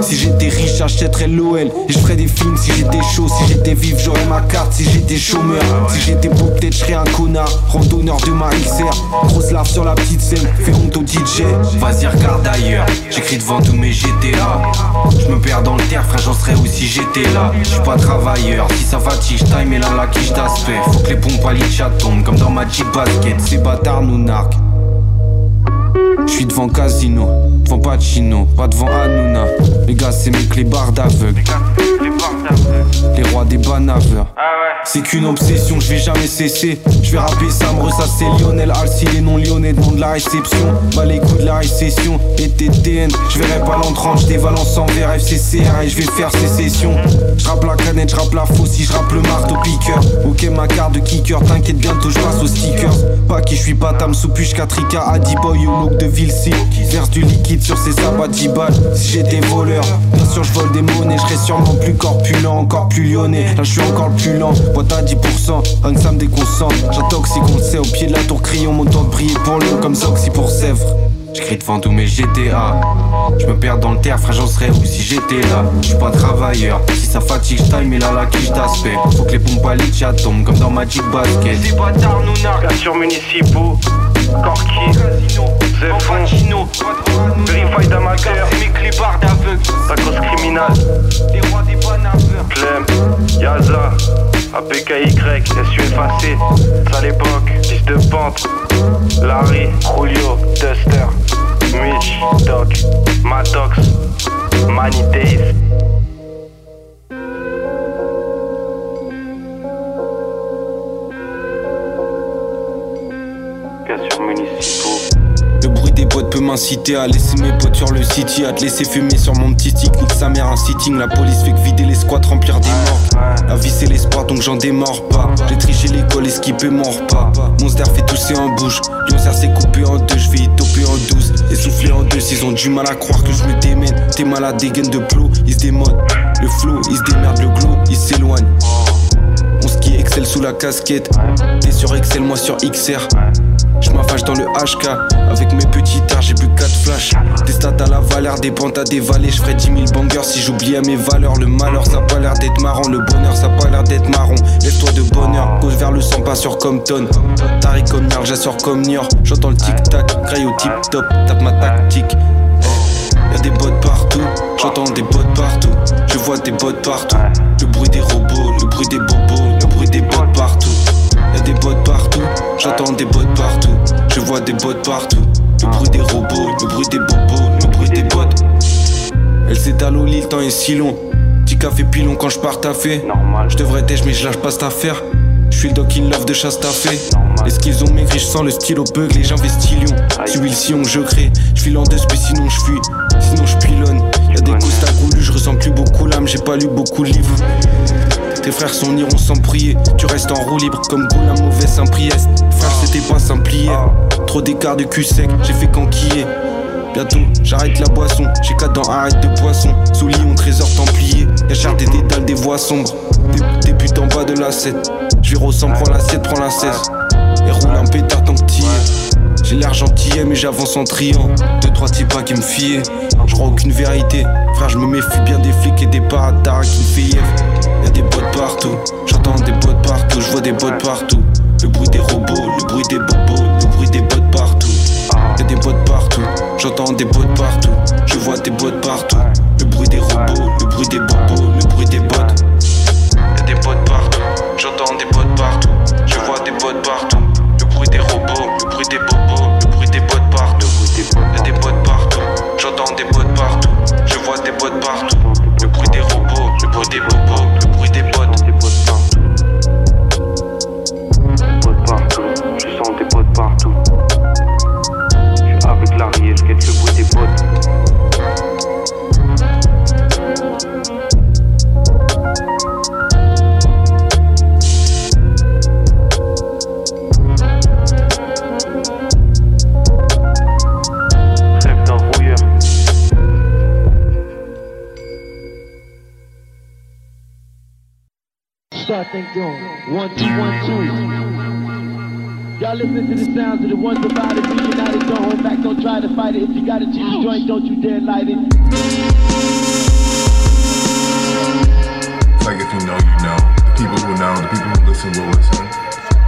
Si j'étais riche, j'achèterais l'OL et je ferais des films. Si j'étais chaud, si j'étais vif, j'aurais ma carte. Si j'étais chômeur, si j'étais beau, peut-être je serais un connard. Randonneur de ma XR, grosse lave sur la petite scène, fais honte au DJ. Vas-y, regarde ailleurs, j'écris devant tous mes GTA. Je me perds dans le terre, frère, j'en serais aussi j'étais là. Je suis pas travailleur, si ça fatigue, je time et là la qui je t'aspect. Faut que les pompes à l'itcha tombent comme dans Magic Basket. Ces bâtards nous narquent. Je suis devant Casino, devant Pacino, pas devant Hanouna. Les gars, c'est mes clébards d'aveugle. Les rois des banaveurs. C'est qu'une obsession, je vais jamais cesser. Je vais rapper ça, me ressasser Lionel Alcy, les noms lyonnais, nom de la réception. Bah les coups de la récession, et TTN. Je verrai pas l'entrant, je dévalence envers FCCR et je vais faire sécession. Je rappe la canette, je rappe la faucille, je rappe le marteau piqueur. Ok, ma carte de kicker, t'inquiète, bientôt je passe aux stickers. Pas qui je suis pas tam sous puche, 4 Adi Boy au look de Vilsi. Verse du liquide sur ses sabots 10 balles. Si j'étais voleur, bien sûr je vole des monnaies, je serais sûrement plus corpulent, encore plus lyonnais. Là je suis encore le plus lent, boîte à 10%, rien que ça me déconcentre. J'intoxique, on le sait, au pied de la tour crayon, mon temps de briller pour l'eau comme Zoxy pour Sèvres. J'écris devant tous mes GTA. Je me perds dans le terre, frère, j'en serais où si j'étais là? Je suis pas travailleur, si ça fatigue, je time et là la qui je t'aspect. Faut que les pompes à l'itcha tombent comme dans Magic Basket. Ces bâtards nous narquent sur municipaux Corki, Zefon, Verify d'amateur. C'est mes clébards d'aveugle La cause criminale Les rois des banaveurs Clem, Yaza, APKY, SUFAC Sale époque, fils de pente Larry, Julio, Duster Mitch, Doc, Matox Money Days pote peut m'inciter à laisser mes potes sur le city, à te laisser fumer sur mon petit stick. Nique sa mère un sitting, la police fait que vider les squats, remplir des morts. La vie c'est l'espoir donc j'en démords pas. J'ai triché l'école, esquipé mon repas. Monster fait tousser en bouche. Lyon s'est coupé en deux, je vais y toper en douze. Essoufflé en deux, ils ont du mal à croire que je me démène. T'es malade, des gaines de plot, ils se démodent. Le flow, ils se démerdent, le glow, ils s'éloignent. On ski Excel sous la casquette. T'es sur Excel, moi sur XR. Je m'affage dans le HK Avec mes petits terres j'ai bu 4 flashs. Des stats à la valeur, des pentes à dévaler. Je ferai 10 000 bangers si j'oubliais mes valeurs. Le malheur ça pas l'air d'être marrant. Le bonheur ça pas l'air d'être marron. Laisse-toi de bonheur, cause vers le sang pas sur Compton. Tari comme j'assure comme Niort. J'entends le tic-tac, craille au tip-top. Tape ma tactique. Y'a des bottes partout, j'entends des bottes partout. Je vois des bottes partout. Le bruit des robots, le bruit des bobos Le bruit des bottes partout Y'a des bottes partout, j'entends des bottes partout. Je vois des bottes partout. Le bruit des robots, le bruit des bobos, le bruit des bottes. Elle s'étale au lit, le temps est si long. Petit café pilon quand je pars taffer. Je devrais têche, mais je lâche pas cette affaire. Je suis le doc in love de chasse taffé. Est-ce qu'ils ont maigri, je sens le stylo bug, les gens vestilions. Suis le sillon, je crée. Je file en deux, sinon je fuis. Sinon je pilonne. Y'a des à goulus, je ressens plus beaucoup l'âme, j'ai pas lu beaucoup de livres. Tes frères sont iront sans prier. Tu restes en roue libre comme goût la mauvaise Saint-Priest. Frère, c'était pas simple. Trop d'écart de cul sec, j'ai fait qu'enquiller. Bientôt, j'arrête la boisson. J'ai quatre dents, arrête de poisson. Sous lion, trésor templier. Y'a cher des détals, des voix sombres. Des, putes en bas de la 7. Je ressemble, prends la 7, prends la 16. Et roule un pétard tant J'ai l'air gentil, mais j'avance en triant. Deux, trois types pas qui me fiaient. Je crois aucune vérité. Frère, je me méfie bien des flics et des parataras qui me fait Y'a des bottes partout, j'entends des bottes partout, je vois des bottes partout. Le bruit des robots, le bruit des bobos, le bruit des bottes partout. Y'a des bottes partout, j'entends des bottes partout, je vois des bottes partout. Le bruit des robots, le bruit des bobos, le bruit des bottes. Y'a des bottes partout, j'entends des bottes partout, j'entends des bottes partout, je vois des bottes partout. Le bruit des robots, le bruit des bobos, le bruit des bottes. Start things going. One, two, one, two. Y'all listen to the sounds of the one divided, be united. Don't hold back, don't try to fight it. If you got a cheap joint, don't you dare light it. It's like if you know, you know. The people who know, the people who listen will listen.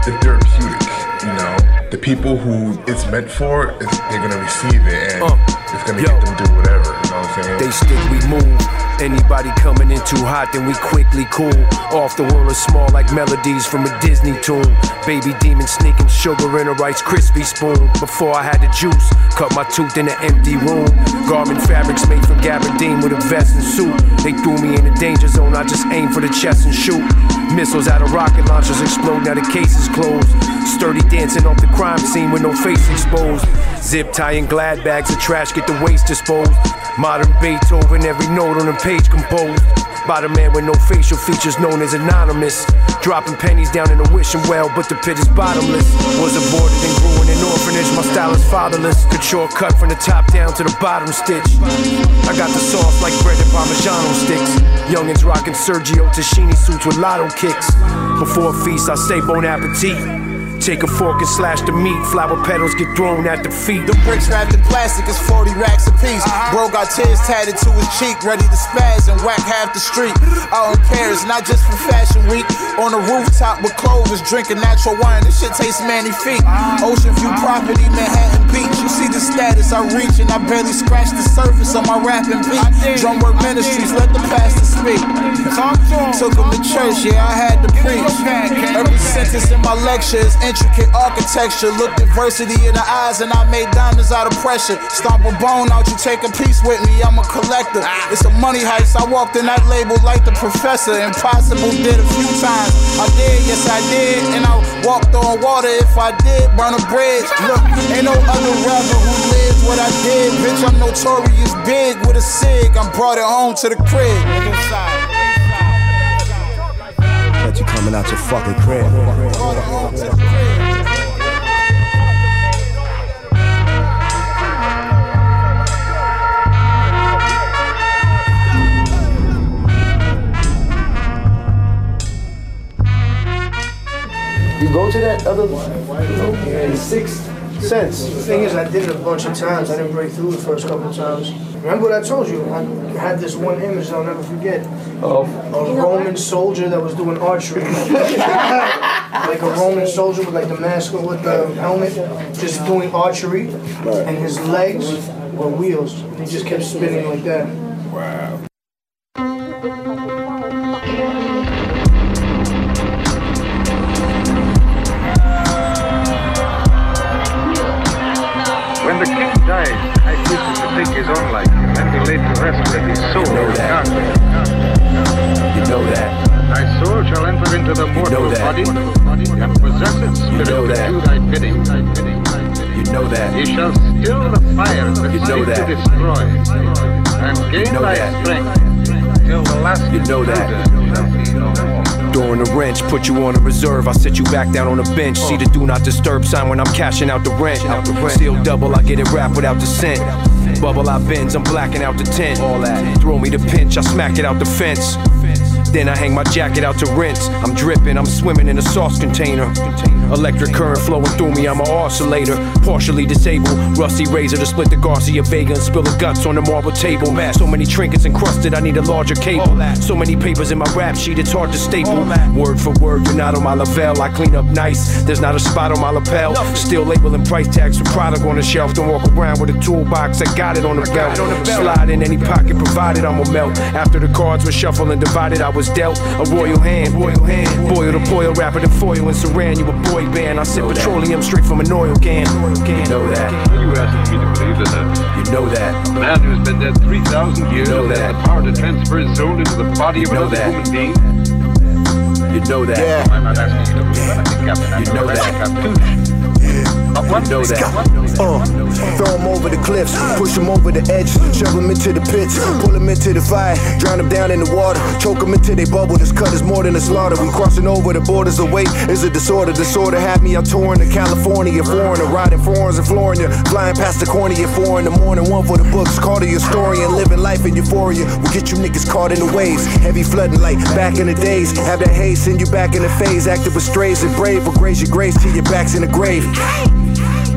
It's therapeutic, you know. The people who it's meant for, it's, they're gonna receive it and uh, it's gonna get them through whatever. You know what I'm saying? They stick, we move. Anybody coming in too hot, then we quickly cool. Off the world is small like melodies from a Disney tune. Baby demon sneaking sugar in a Rice Krispie spoon. Before I had the juice, cut my tooth in an empty room. Garment fabrics made from gabardine with a vest and suit. They threw me in the danger zone, I just aim for the chest and shoot. Missiles out of rocket launchers explode, now the case is closed. Sturdy dancing off the crime scene with no face exposed. Zip tie tying glad bags of trash, get the waste disposed. Modern Beethoven, every note on the page composed. By the man with no facial features known as anonymous. Dropping pennies down in a wishing well, but the pit is bottomless. Was aborted and grew in an orphanage, my style is fatherless. Couture cut from the top down to the bottom stitch. I got the sauce like bread and Parmigiano sticks. Youngins rocking Sergio Tashini suits with lotto kicks. Before a feast, I say bon appetit. Take a fork and slash the meat. Flower petals get thrown at the feet. The bricks wrapped in plastic is 40 racks a piece. Uh-huh. Bro got tears tatted to his cheek, ready to spaz and whack half the street. I don't care, it's not just for fashion week. On the rooftop with clovers, drinking natural wine. This shit tastes manny feet. Uh-huh. Ocean view uh-huh. property, Manhattan Beach. You see the status I reach, and I barely scratch the surface of my rapping beat. Drum Drumwork Ministries, let the pastor speak. Took him to church, yeah, I had to preach. Every sentence in my lecture is intricate architecture. Look diversity in the eyes, and I made diamonds out of pressure. Stomp a bone out, you take a piece with me. I'm a collector. It's a money heist. I walked in that label like the professor. Impossible did a few times. I did, yes I did, and I Walked on water if I did, burn a bridge. Look, ain't no other rapper who lives what I did. Bitch, I'm notorious big with a cig. I'm brought it home to the crib. Bet you coming out your fucking crib. You go to that other you know, in Sixth Sense. The thing is, I did it a bunch of times. I didn't break through the first couple of times. Remember what I told you? I had this one image I'll never forget. Of a Roman soldier that was doing archery. like a Roman soldier with like the mask or with the helmet, just doing archery, and his legs were wheels. And he just kept spinning like that. Wow. In the dark. You know that. Thy soul shall enter into the mortal that. body and possess its spirit know to do thy bidding. You know that. He shall still the fire that You know that. to destroy and gain know thy that. strength till the last You know that. shall be. During the wrench, put you on a reserve. I sit you back down on a bench. See the do not disturb sign when I'm cashing out the rent. Seal double, I get it wrapped without the scent. Bubble I bends, I'm blacking out the tent. All that. Throw me the pinch, I smack it out the fence. Then I hang my jacket out to rinse. I'm dripping, I'm swimming in a sauce container. Electric current flowing through me, I'm an oscillator. Partially disabled, rusty razor to split the Garcia Vega and spill the guts on the marble table. So many trinkets encrusted, I need a larger cable. So many papers in my rap sheet, it's hard to staple. Word for word, you're not on my level. I clean up nice, there's not a spot on my lapel. Still labeling price tags for product on the shelf. Don't walk around with a toolbox, I got it on the belt. Slide in any pocket provided, I'ma melt. After the cards were shuffled and divided, I was dealt a royal hand. Royal hand. Boil to boil, wrapper to foil and saran. You a boy band. I sip petroleum straight from an oil can. You know that. You asking me to believe that uh, You know that. a man who has been dead 3,000 years you know that. the power to transfer his soul into the body of You know another that. human being? You know that. I'm not asking you to believe anything, Captain. You know I'm that. cartoonish. One know that. Uh, throw him over the cliffs, push him over the edge, shove him into the pits, pull him into the fire, drown him down in the water, choke him until they bubble. This cut is more than a slaughter. We crossing over the borders of weight is a disorder. Disorder had me out touring to California, foreigner, riding foreigns in Florida, flying past the corner at four in the morning. One for the books, call to your story and living life in euphoria. We get you niggas caught in the waves, heavy flooding like back in the days. Have that haze, send you back in the phase, active with strays and brave, or grace your grace till your back's in the grave.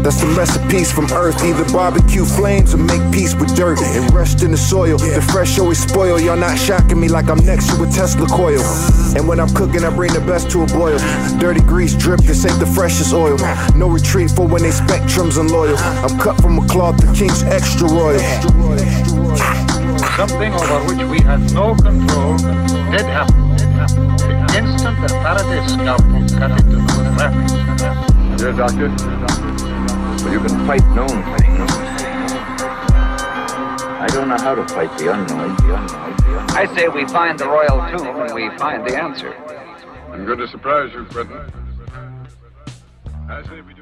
That's the recipes from earth. Either barbecue flames or make peace with dirt and rest in the soil. The fresh always spoil. Y'all not shocking me like I'm next to a Tesla coil. And when I'm cooking, I bring the best to a boil. Dirty grease drip, this ain't the freshest oil. No retreat for when they spectrums and loyal. I'm cut from a cloth, the king's extra royal. something over which we had no control did happen. The instant that Faraday's scalpel cut into the fabric. Dear doctor, well, you can fight known things. I don't know how to fight the unknown. The unknown. The unknown. I say we find the royal tomb and we find the answer. I'm going to surprise you, Quentin. I say we